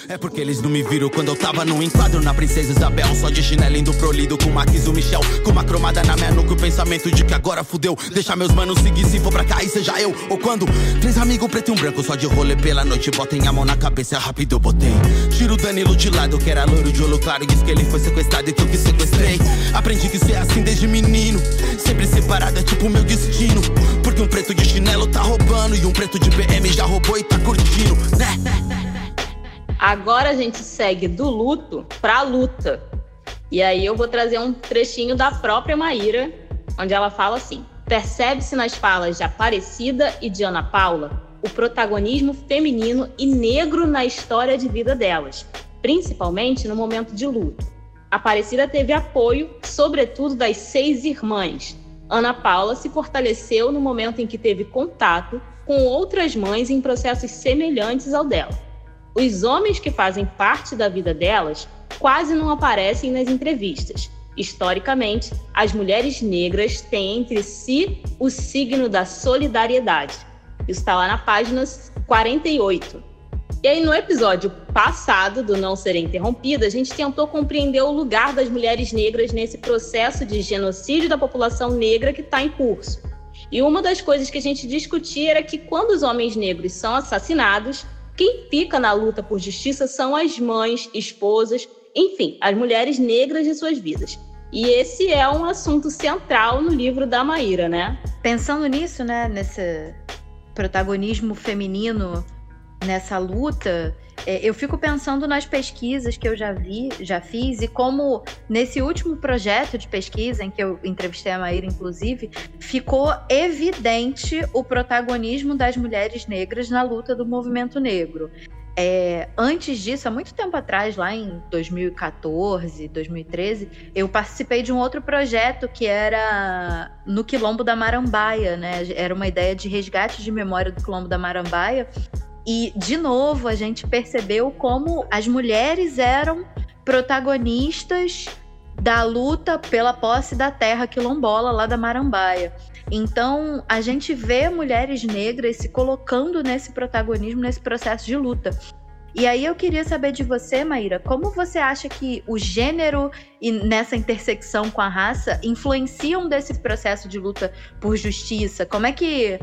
É porque eles não me viram quando eu tava no enquadro na Princesa Isabel. Só de chinelo indo prolido com Marquis o Michel. Com uma cromada na minha nuca, o pensamento de que agora fudeu. Deixa meus manos seguir se for pra cair, seja eu. Ou quando três amigos preto e um branco só de rolê pela noite. Botem a mão na cabeça, rápido eu botei. Tiro o Danilo de lado, que era loiro de olho claro. Diz que ele foi sequestrado e que eu que sequestrei. Aprendi que ser assim desde menino. Sempre separado é tipo meu destino. Porque um preto de chinelo tá roubando. E um preto de PM já roubou e tá curtindo, né? Agora a gente segue do luto para luta. E aí eu vou trazer um trechinho da própria Maíra, onde ela fala assim: percebe-se nas falas de Aparecida e de Ana Paula o protagonismo feminino e negro na história de vida delas, principalmente no momento de luto. Aparecida teve apoio, sobretudo das seis irmãs. Ana Paula se fortaleceu no momento em que teve contato com outras mães em processos semelhantes ao dela. Os homens que fazem parte da vida delas quase não aparecem nas entrevistas. Historicamente, as mulheres negras têm entre si o signo da solidariedade. Isso está lá na página 48. E aí, no episódio passado do Não Ser Interrompida, a gente tentou compreender o lugar das mulheres negras nesse processo de genocídio da população negra que está em curso. E uma das coisas que a gente discutia era que quando os homens negros são assassinados, quem fica na luta por justiça são as mães, esposas, enfim, as mulheres negras de suas vidas. E esse é um assunto central no livro da Maíra, né? Pensando nisso, né, nesse protagonismo feminino nessa luta, é, eu fico pensando nas pesquisas que eu já vi, já fiz, e como nesse último projeto de pesquisa, em que eu entrevistei a Maíra, inclusive, ficou evidente o protagonismo das mulheres negras na luta do movimento negro. É, antes disso, há muito tempo atrás, lá em 2014, 2013, eu participei de um outro projeto que era no Quilombo da Marambaia, né? Era uma ideia de resgate de memória do Quilombo da Marambaia, e, de novo, a gente percebeu como as mulheres eram protagonistas da luta pela posse da terra quilombola lá da Marambaia. Então, a gente vê mulheres negras se colocando nesse protagonismo, nesse processo de luta. E aí eu queria saber de você, Maíra, como você acha que o gênero e nessa intersecção com a raça influenciam desse processo de luta por justiça? Como é que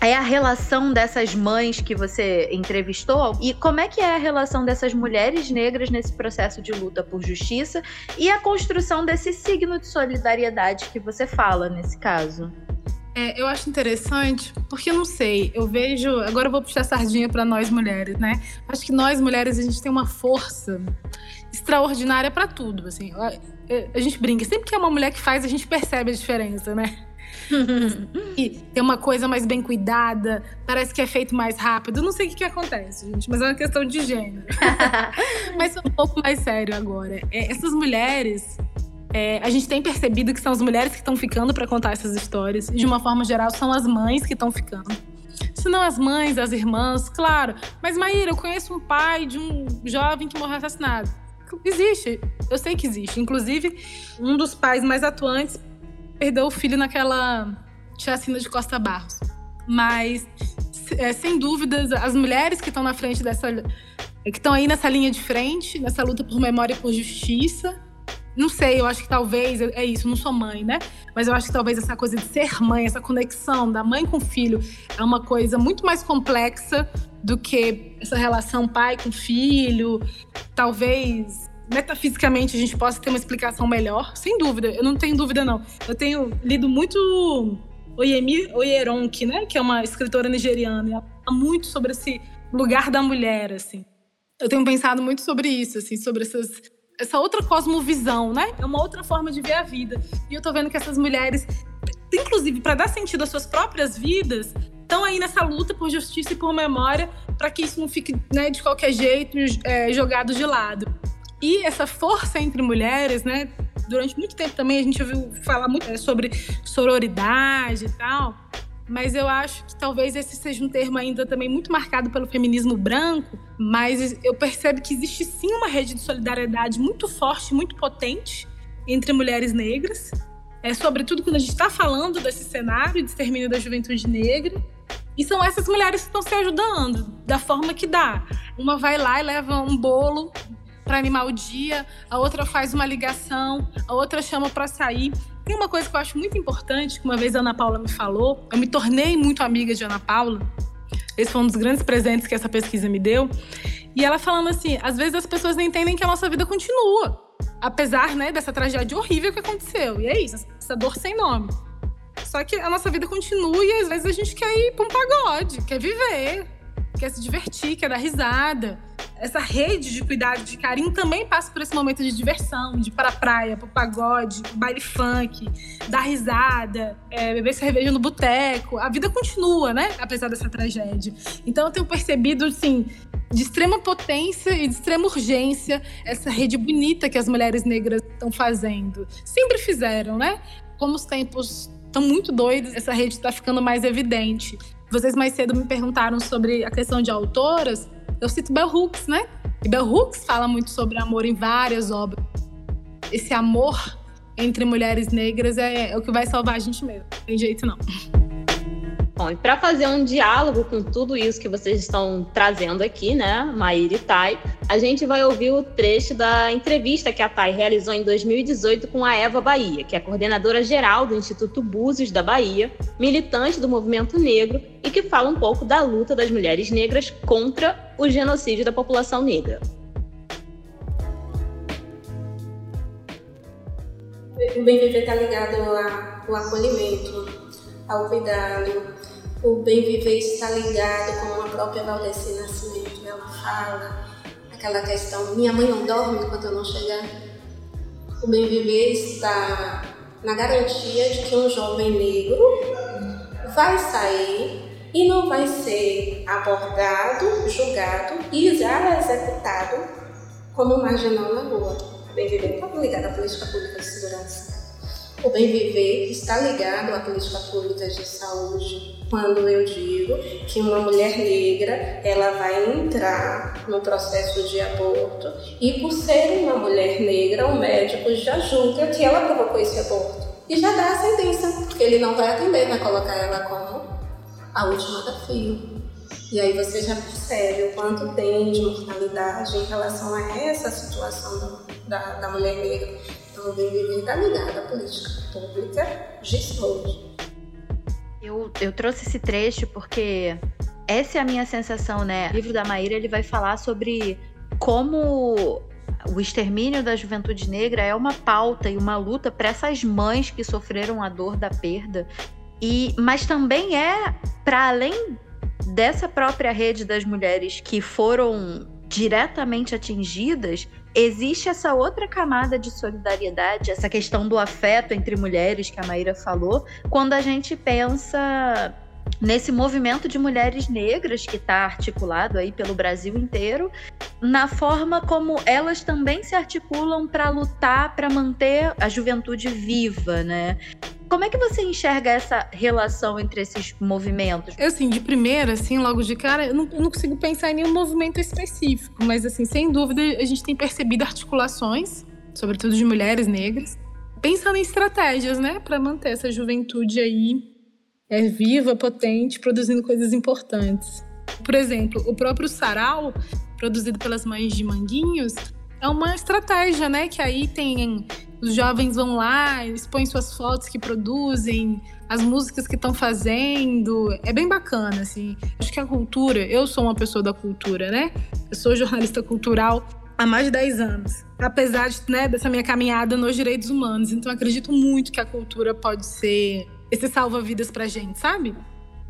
é a relação dessas mães que você entrevistou e como é que é a relação dessas mulheres negras nesse processo de luta por justiça e a construção desse signo de solidariedade que você fala nesse caso. É, eu acho interessante, porque não sei, eu vejo. Agora eu vou puxar sardinha para nós mulheres, né? Acho que nós mulheres a gente tem uma força extraordinária para tudo. Assim, a, a gente brinca, sempre que é uma mulher que faz, a gente percebe a diferença, né? e tem uma coisa mais bem cuidada, parece que é feito mais rápido. Não sei o que, que acontece, gente, mas é uma questão de gênero. mas um pouco mais sério agora. É, essas mulheres, é, a gente tem percebido que são as mulheres que estão ficando para contar essas histórias. De uma forma geral, são as mães que estão ficando. Se não as mães, as irmãs, claro. Mas, Maíra, eu conheço um pai de um jovem que morreu assassinado. Existe, eu sei que existe. Inclusive, um dos pais mais atuantes perdeu o filho naquela chacina de Costa Barros. Mas, é, sem dúvidas, as mulheres que estão na frente dessa. que estão aí nessa linha de frente, nessa luta por memória e por justiça. Não sei, eu acho que talvez, é isso, não sou mãe, né? Mas eu acho que talvez essa coisa de ser mãe, essa conexão da mãe com o filho, é uma coisa muito mais complexa do que essa relação pai com filho. Talvez metafisicamente a gente possa ter uma explicação melhor, sem dúvida, eu não tenho dúvida não. Eu tenho lido muito Oyemi Oyeronki, né, que é uma escritora nigeriana, e ela fala muito sobre esse lugar da mulher, assim. Eu tenho pensado muito sobre isso, assim, sobre essas essa outra cosmovisão, né? É uma outra forma de ver a vida. E eu tô vendo que essas mulheres, inclusive para dar sentido às suas próprias vidas, estão aí nessa luta por justiça e por memória, para que isso não fique né, de qualquer jeito é, jogado de lado. E essa força entre mulheres, né? Durante muito tempo também a gente ouviu falar muito né, sobre sororidade e tal. Mas eu acho que talvez esse seja um termo ainda também muito marcado pelo feminismo branco. Mas eu percebo que existe sim uma rede de solidariedade muito forte, muito potente entre mulheres negras. É, sobretudo quando a gente está falando desse cenário de extermínio da juventude negra. E são essas mulheres que estão se ajudando da forma que dá. Uma vai lá e leva um bolo para animar o dia, a outra faz uma ligação, a outra chama para sair. Tem uma coisa que eu acho muito importante, que uma vez a Ana Paula me falou, eu me tornei muito amiga de Ana Paula. Esse foi um dos grandes presentes que essa pesquisa me deu. E ela falando assim, às vezes as pessoas não entendem que a nossa vida continua, apesar, né, dessa tragédia horrível que aconteceu. E é isso, essa dor sem nome. Só que a nossa vida continua e às vezes a gente quer ir para um pagode, quer viver, quer se divertir, quer dar risada. Essa rede de cuidado, de carinho também passa por esse momento de diversão, de ir para a praia, para o pagode, baile funk, dar risada, é, beber cerveja no boteco. A vida continua, né? Apesar dessa tragédia. Então eu tenho percebido, assim, de extrema potência e de extrema urgência essa rede bonita que as mulheres negras estão fazendo. Sempre fizeram, né? Como os tempos estão muito doidos, essa rede está ficando mais evidente. Vocês mais cedo me perguntaram sobre a questão de autoras. Eu cito Bell Hooks, né? E Bell Hooks fala muito sobre amor em várias obras. Esse amor entre mulheres negras é, é o que vai salvar a gente mesmo. Não tem jeito não. Bom, e para fazer um diálogo com tudo isso que vocês estão trazendo aqui, né, Maíra e Thay, a gente vai ouvir o trecho da entrevista que a Thay realizou em 2018 com a Eva Bahia, que é coordenadora geral do Instituto Búzios da Bahia, militante do movimento negro e que fala um pouco da luta das mulheres negras contra o genocídio da população negra. O viver está ligado ao acolhimento, ao cuidado, o bem viver está ligado, como a própria Valdeci Nascimento, ela fala, aquela questão, minha mãe não dorme enquanto eu não chegar. O bem viver está na garantia de que um jovem negro vai sair e não vai ser abordado, julgado e já executado como marginal na rua. Bem viver está ligado à política pública de segurança. O bem viver está ligado à política pública de saúde, quando eu digo que uma mulher negra ela vai entrar no processo de aborto e por ser uma mulher negra o médico já julga que ela provocou esse aborto e já dá a sentença ele não vai atender vai colocar ela como a última da fila. E aí você já percebe o quanto tem de mortalidade em relação a essa situação da, da mulher negra o bem viver está ligado à política pública de saúde eu, eu trouxe esse trecho porque essa é a minha sensação, né? O livro da Maíra ele vai falar sobre como o extermínio da juventude negra é uma pauta e uma luta para essas mães que sofreram a dor da perda. E, mas também é para além dessa própria rede das mulheres que foram diretamente atingidas, existe essa outra camada de solidariedade, essa questão do afeto entre mulheres que a Maíra falou, quando a gente pensa nesse movimento de mulheres negras que está articulado aí pelo Brasil inteiro, na forma como elas também se articulam para lutar para manter a juventude viva, né? Como é que você enxerga essa relação entre esses movimentos? Assim, de primeira, assim, logo de cara, eu não, não, consigo pensar em nenhum movimento específico, mas, assim, sem dúvida, a gente tem percebido articulações, sobretudo de mulheres negras, pensando em estratégias, né, para manter essa juventude aí é, viva, potente, produzindo coisas importantes. Por exemplo, o próprio sarau, produzido pelas mães de Manguinhos, é uma estratégia, né? Que aí tem os jovens vão lá, expõem suas fotos que produzem, as músicas que estão fazendo. É bem bacana, assim. Acho que a cultura, eu sou uma pessoa da cultura, né? Eu sou jornalista cultural há mais de 10 anos. Apesar de, né, dessa minha caminhada nos direitos humanos. Então acredito muito que a cultura pode ser esse salva-vidas pra gente, sabe?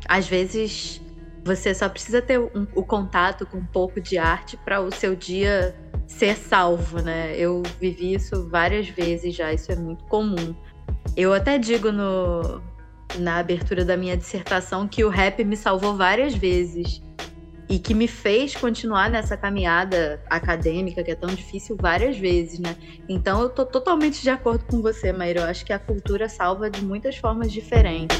Às vezes você só precisa ter um, o contato com um pouco de arte para o seu dia ser salvo, né? Eu vivi isso várias vezes já, isso é muito comum. Eu até digo no, na abertura da minha dissertação que o rap me salvou várias vezes e que me fez continuar nessa caminhada acadêmica que é tão difícil várias vezes, né? Então eu tô totalmente de acordo com você, Maíra. Eu acho que a cultura salva de muitas formas diferentes.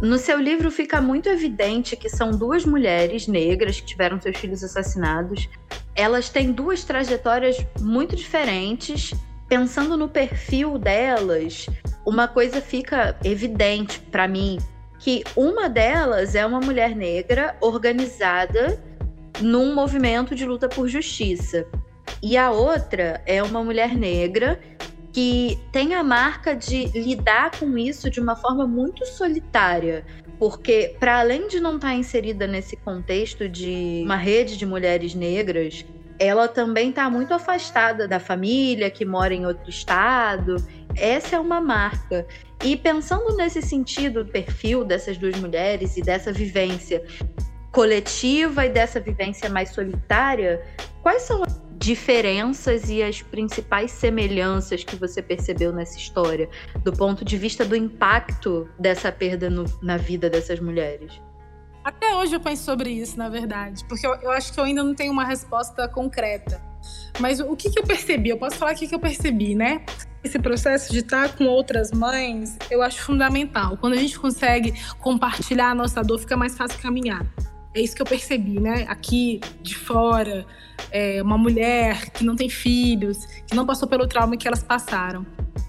No seu livro fica muito evidente que são duas mulheres negras que tiveram seus filhos assassinados. Elas têm duas trajetórias muito diferentes. Pensando no perfil delas, uma coisa fica evidente para mim que uma delas é uma mulher negra organizada num movimento de luta por justiça. E a outra é uma mulher negra que tem a marca de lidar com isso de uma forma muito solitária, porque para além de não estar tá inserida nesse contexto de uma rede de mulheres negras, ela também está muito afastada da família, que mora em outro estado. Essa é uma marca. E pensando nesse sentido do perfil dessas duas mulheres e dessa vivência coletiva e dessa vivência mais solitária, quais são as diferenças e as principais semelhanças que você percebeu nessa história, do ponto de vista do impacto dessa perda no, na vida dessas mulheres? Até hoje eu penso sobre isso, na verdade, porque eu, eu acho que eu ainda não tenho uma resposta concreta. Mas o que, que eu percebi? Eu posso falar o que, que eu percebi, né? Esse processo de estar com outras mães, eu acho fundamental. Quando a gente consegue compartilhar a nossa dor, fica mais fácil caminhar. É isso que eu percebi, né? Aqui de fora, é, uma mulher que não tem filhos, que não passou pelo trauma que elas passaram.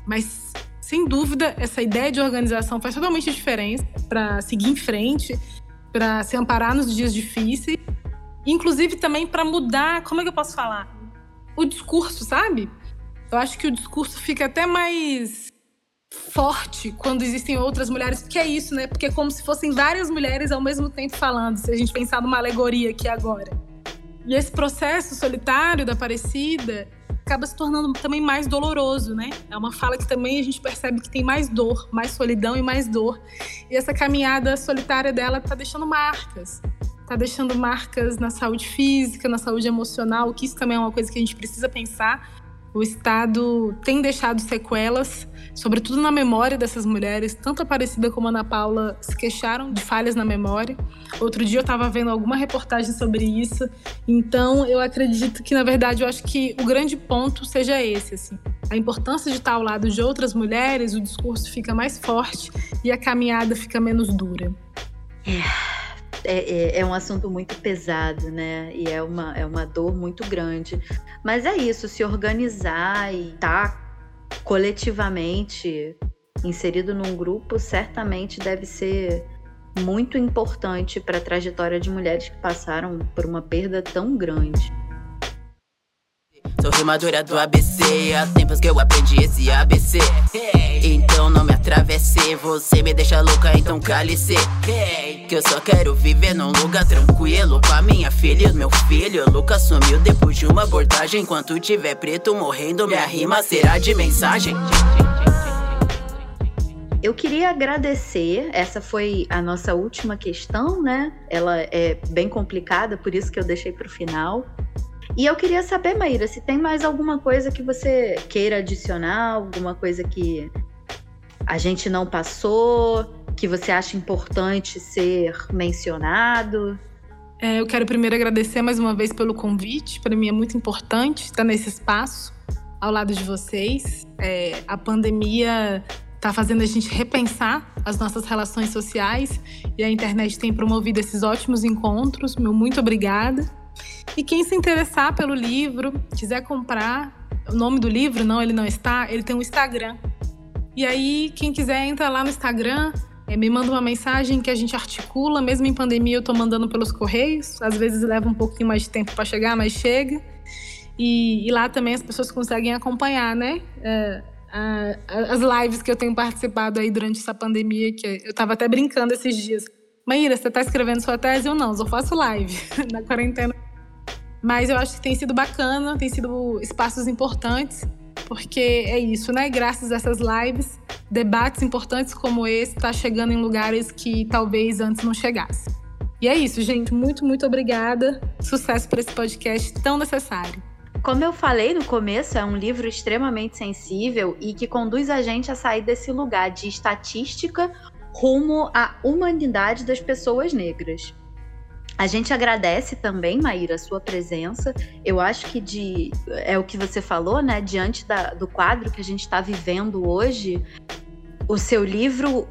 Mas, sem dúvida, essa ideia de organização faz totalmente diferença para seguir em frente para se amparar nos dias difíceis, inclusive também para mudar, como é que eu posso falar? O discurso, sabe? Eu acho que o discurso fica até mais forte quando existem outras mulheres, que é isso, né? Porque é como se fossem várias mulheres ao mesmo tempo falando, se a gente pensar numa alegoria aqui agora. E esse processo solitário da Aparecida acaba se tornando também mais doloroso, né? É uma fala que também a gente percebe que tem mais dor, mais solidão e mais dor. E essa caminhada solitária dela tá deixando marcas. Tá deixando marcas na saúde física, na saúde emocional, que isso também é uma coisa que a gente precisa pensar. O Estado tem deixado sequelas sobretudo na memória dessas mulheres, tanto a Aparecida como a Ana Paula se queixaram de falhas na memória. Outro dia eu estava vendo alguma reportagem sobre isso, então eu acredito que, na verdade, eu acho que o grande ponto seja esse, assim. A importância de estar ao lado de outras mulheres, o discurso fica mais forte e a caminhada fica menos dura. É. É, é, é, um assunto muito pesado, né? E é uma, é uma dor muito grande. Mas é isso, se organizar e estar tá coletivamente inserido num grupo, certamente deve ser muito importante para a trajetória de mulheres que passaram por uma perda tão grande. Sou rimadora do ABC, há tempos que eu aprendi esse ABC. Então não me atravesse, você me deixa louca, então cale-se. Que eu só quero viver num lugar tranquilo com a minha filha e meu filho. Lucas sumiu depois de uma abordagem. Enquanto tiver preto morrendo, minha rima será de mensagem. Eu queria agradecer, essa foi a nossa última questão, né? Ela é bem complicada, por isso que eu deixei para o final. E eu queria saber, Maíra, se tem mais alguma coisa que você queira adicionar, alguma coisa que a gente não passou, que você acha importante ser mencionado. É, eu quero primeiro agradecer mais uma vez pelo convite. Para mim é muito importante estar nesse espaço ao lado de vocês. É, a pandemia está fazendo a gente repensar as nossas relações sociais e a internet tem promovido esses ótimos encontros. Meu muito obrigada. E quem se interessar pelo livro, quiser comprar, o nome do livro, não, ele não está, ele tem um Instagram. E aí, quem quiser entra lá no Instagram, é, me manda uma mensagem que a gente articula, mesmo em pandemia eu tô mandando pelos correios, às vezes leva um pouquinho mais de tempo para chegar, mas chega. E, e, lá também as pessoas conseguem acompanhar, né? É, as lives que eu tenho participado aí durante essa pandemia, que eu tava até brincando esses dias. Maíra, você tá escrevendo sua tese ou não? Eu faço live na quarentena. Mas eu acho que tem sido bacana, tem sido espaços importantes, porque é isso, né? Graças a essas lives, debates importantes como esse tá chegando em lugares que talvez antes não chegasse. E é isso, gente. Muito, muito obrigada. Sucesso para esse podcast tão necessário. Como eu falei no começo, é um livro extremamente sensível e que conduz a gente a sair desse lugar de estatística rumo à humanidade das pessoas negras. A gente agradece também, Maíra, a sua presença. Eu acho que de é o que você falou, né? Diante da, do quadro que a gente está vivendo hoje, o seu livro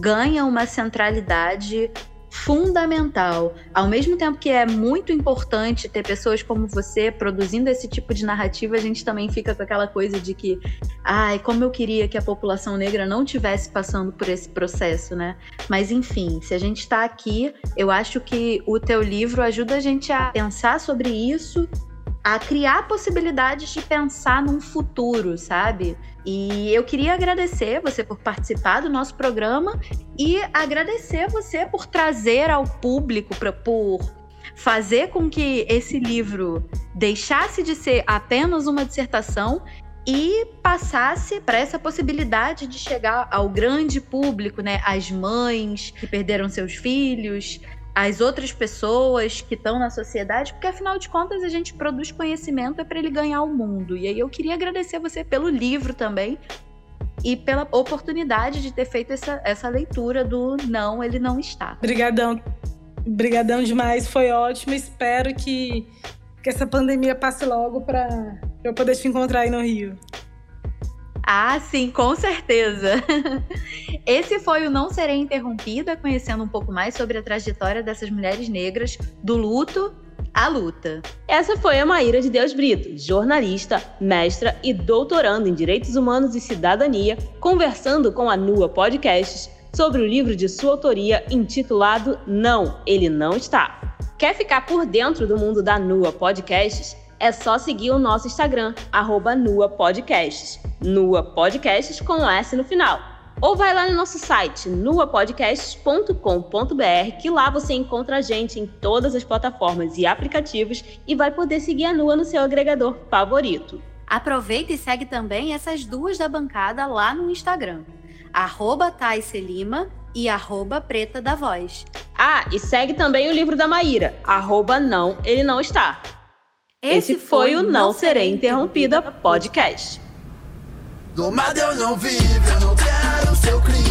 ganha uma centralidade fundamental. Ao mesmo tempo que é muito importante ter pessoas como você produzindo esse tipo de narrativa, a gente também fica com aquela coisa de que, ai, como eu queria que a população negra não tivesse passando por esse processo, né? Mas enfim, se a gente está aqui, eu acho que o teu livro ajuda a gente a pensar sobre isso a criar possibilidades de pensar num futuro, sabe? E eu queria agradecer você por participar do nosso programa e agradecer você por trazer ao público, pra, por fazer com que esse livro deixasse de ser apenas uma dissertação e passasse para essa possibilidade de chegar ao grande público, né? As mães que perderam seus filhos, as outras pessoas que estão na sociedade, porque afinal de contas a gente produz conhecimento é para ele ganhar o mundo. E aí eu queria agradecer você pelo livro também e pela oportunidade de ter feito essa, essa leitura do Não, Ele Não Está. Obrigadão. Obrigadão demais, foi ótimo. Espero que, que essa pandemia passe logo para eu poder te encontrar aí no Rio. Ah, sim, com certeza. Esse foi o Não Serei Interrompida, conhecendo um pouco mais sobre a trajetória dessas mulheres negras, do luto à luta. Essa foi a Maíra de Deus Brito, jornalista, mestra e doutorando em Direitos Humanos e Cidadania, conversando com a Nua Podcasts sobre o livro de sua autoria intitulado Não, Ele Não Está. Quer ficar por dentro do mundo da Nua Podcasts? É só seguir o nosso Instagram, arroba Nua Podcasts. Nua Podcasts com S no final. Ou vai lá no nosso site, nuapodcasts.com.br, que lá você encontra a gente em todas as plataformas e aplicativos e vai poder seguir a Nua no seu agregador favorito. Aproveita e segue também essas duas da bancada lá no Instagram, arroba Lima e arroba Preta da Voz. Ah, e segue também o livro da Maíra, arroba Não, Ele Não Está. Esse, foi, o Não Serei Interrompida podcast. Domada eu não vivo, eu não quero seu crime.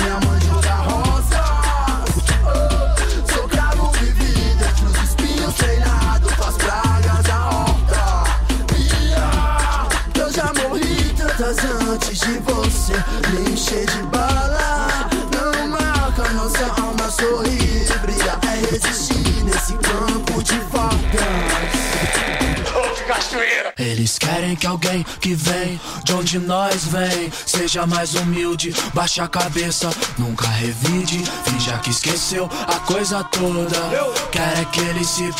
Minha mãe jogar rosa. Oh, sou cravo vivido entre os espinhos treinado com as pragas da horta. eu já morri tantas antes de você me encher de bala. Eles querem que alguém que vem de onde nós vem seja mais humilde, baixa a cabeça, nunca revide, finja que esqueceu a coisa toda. Quer é que ele se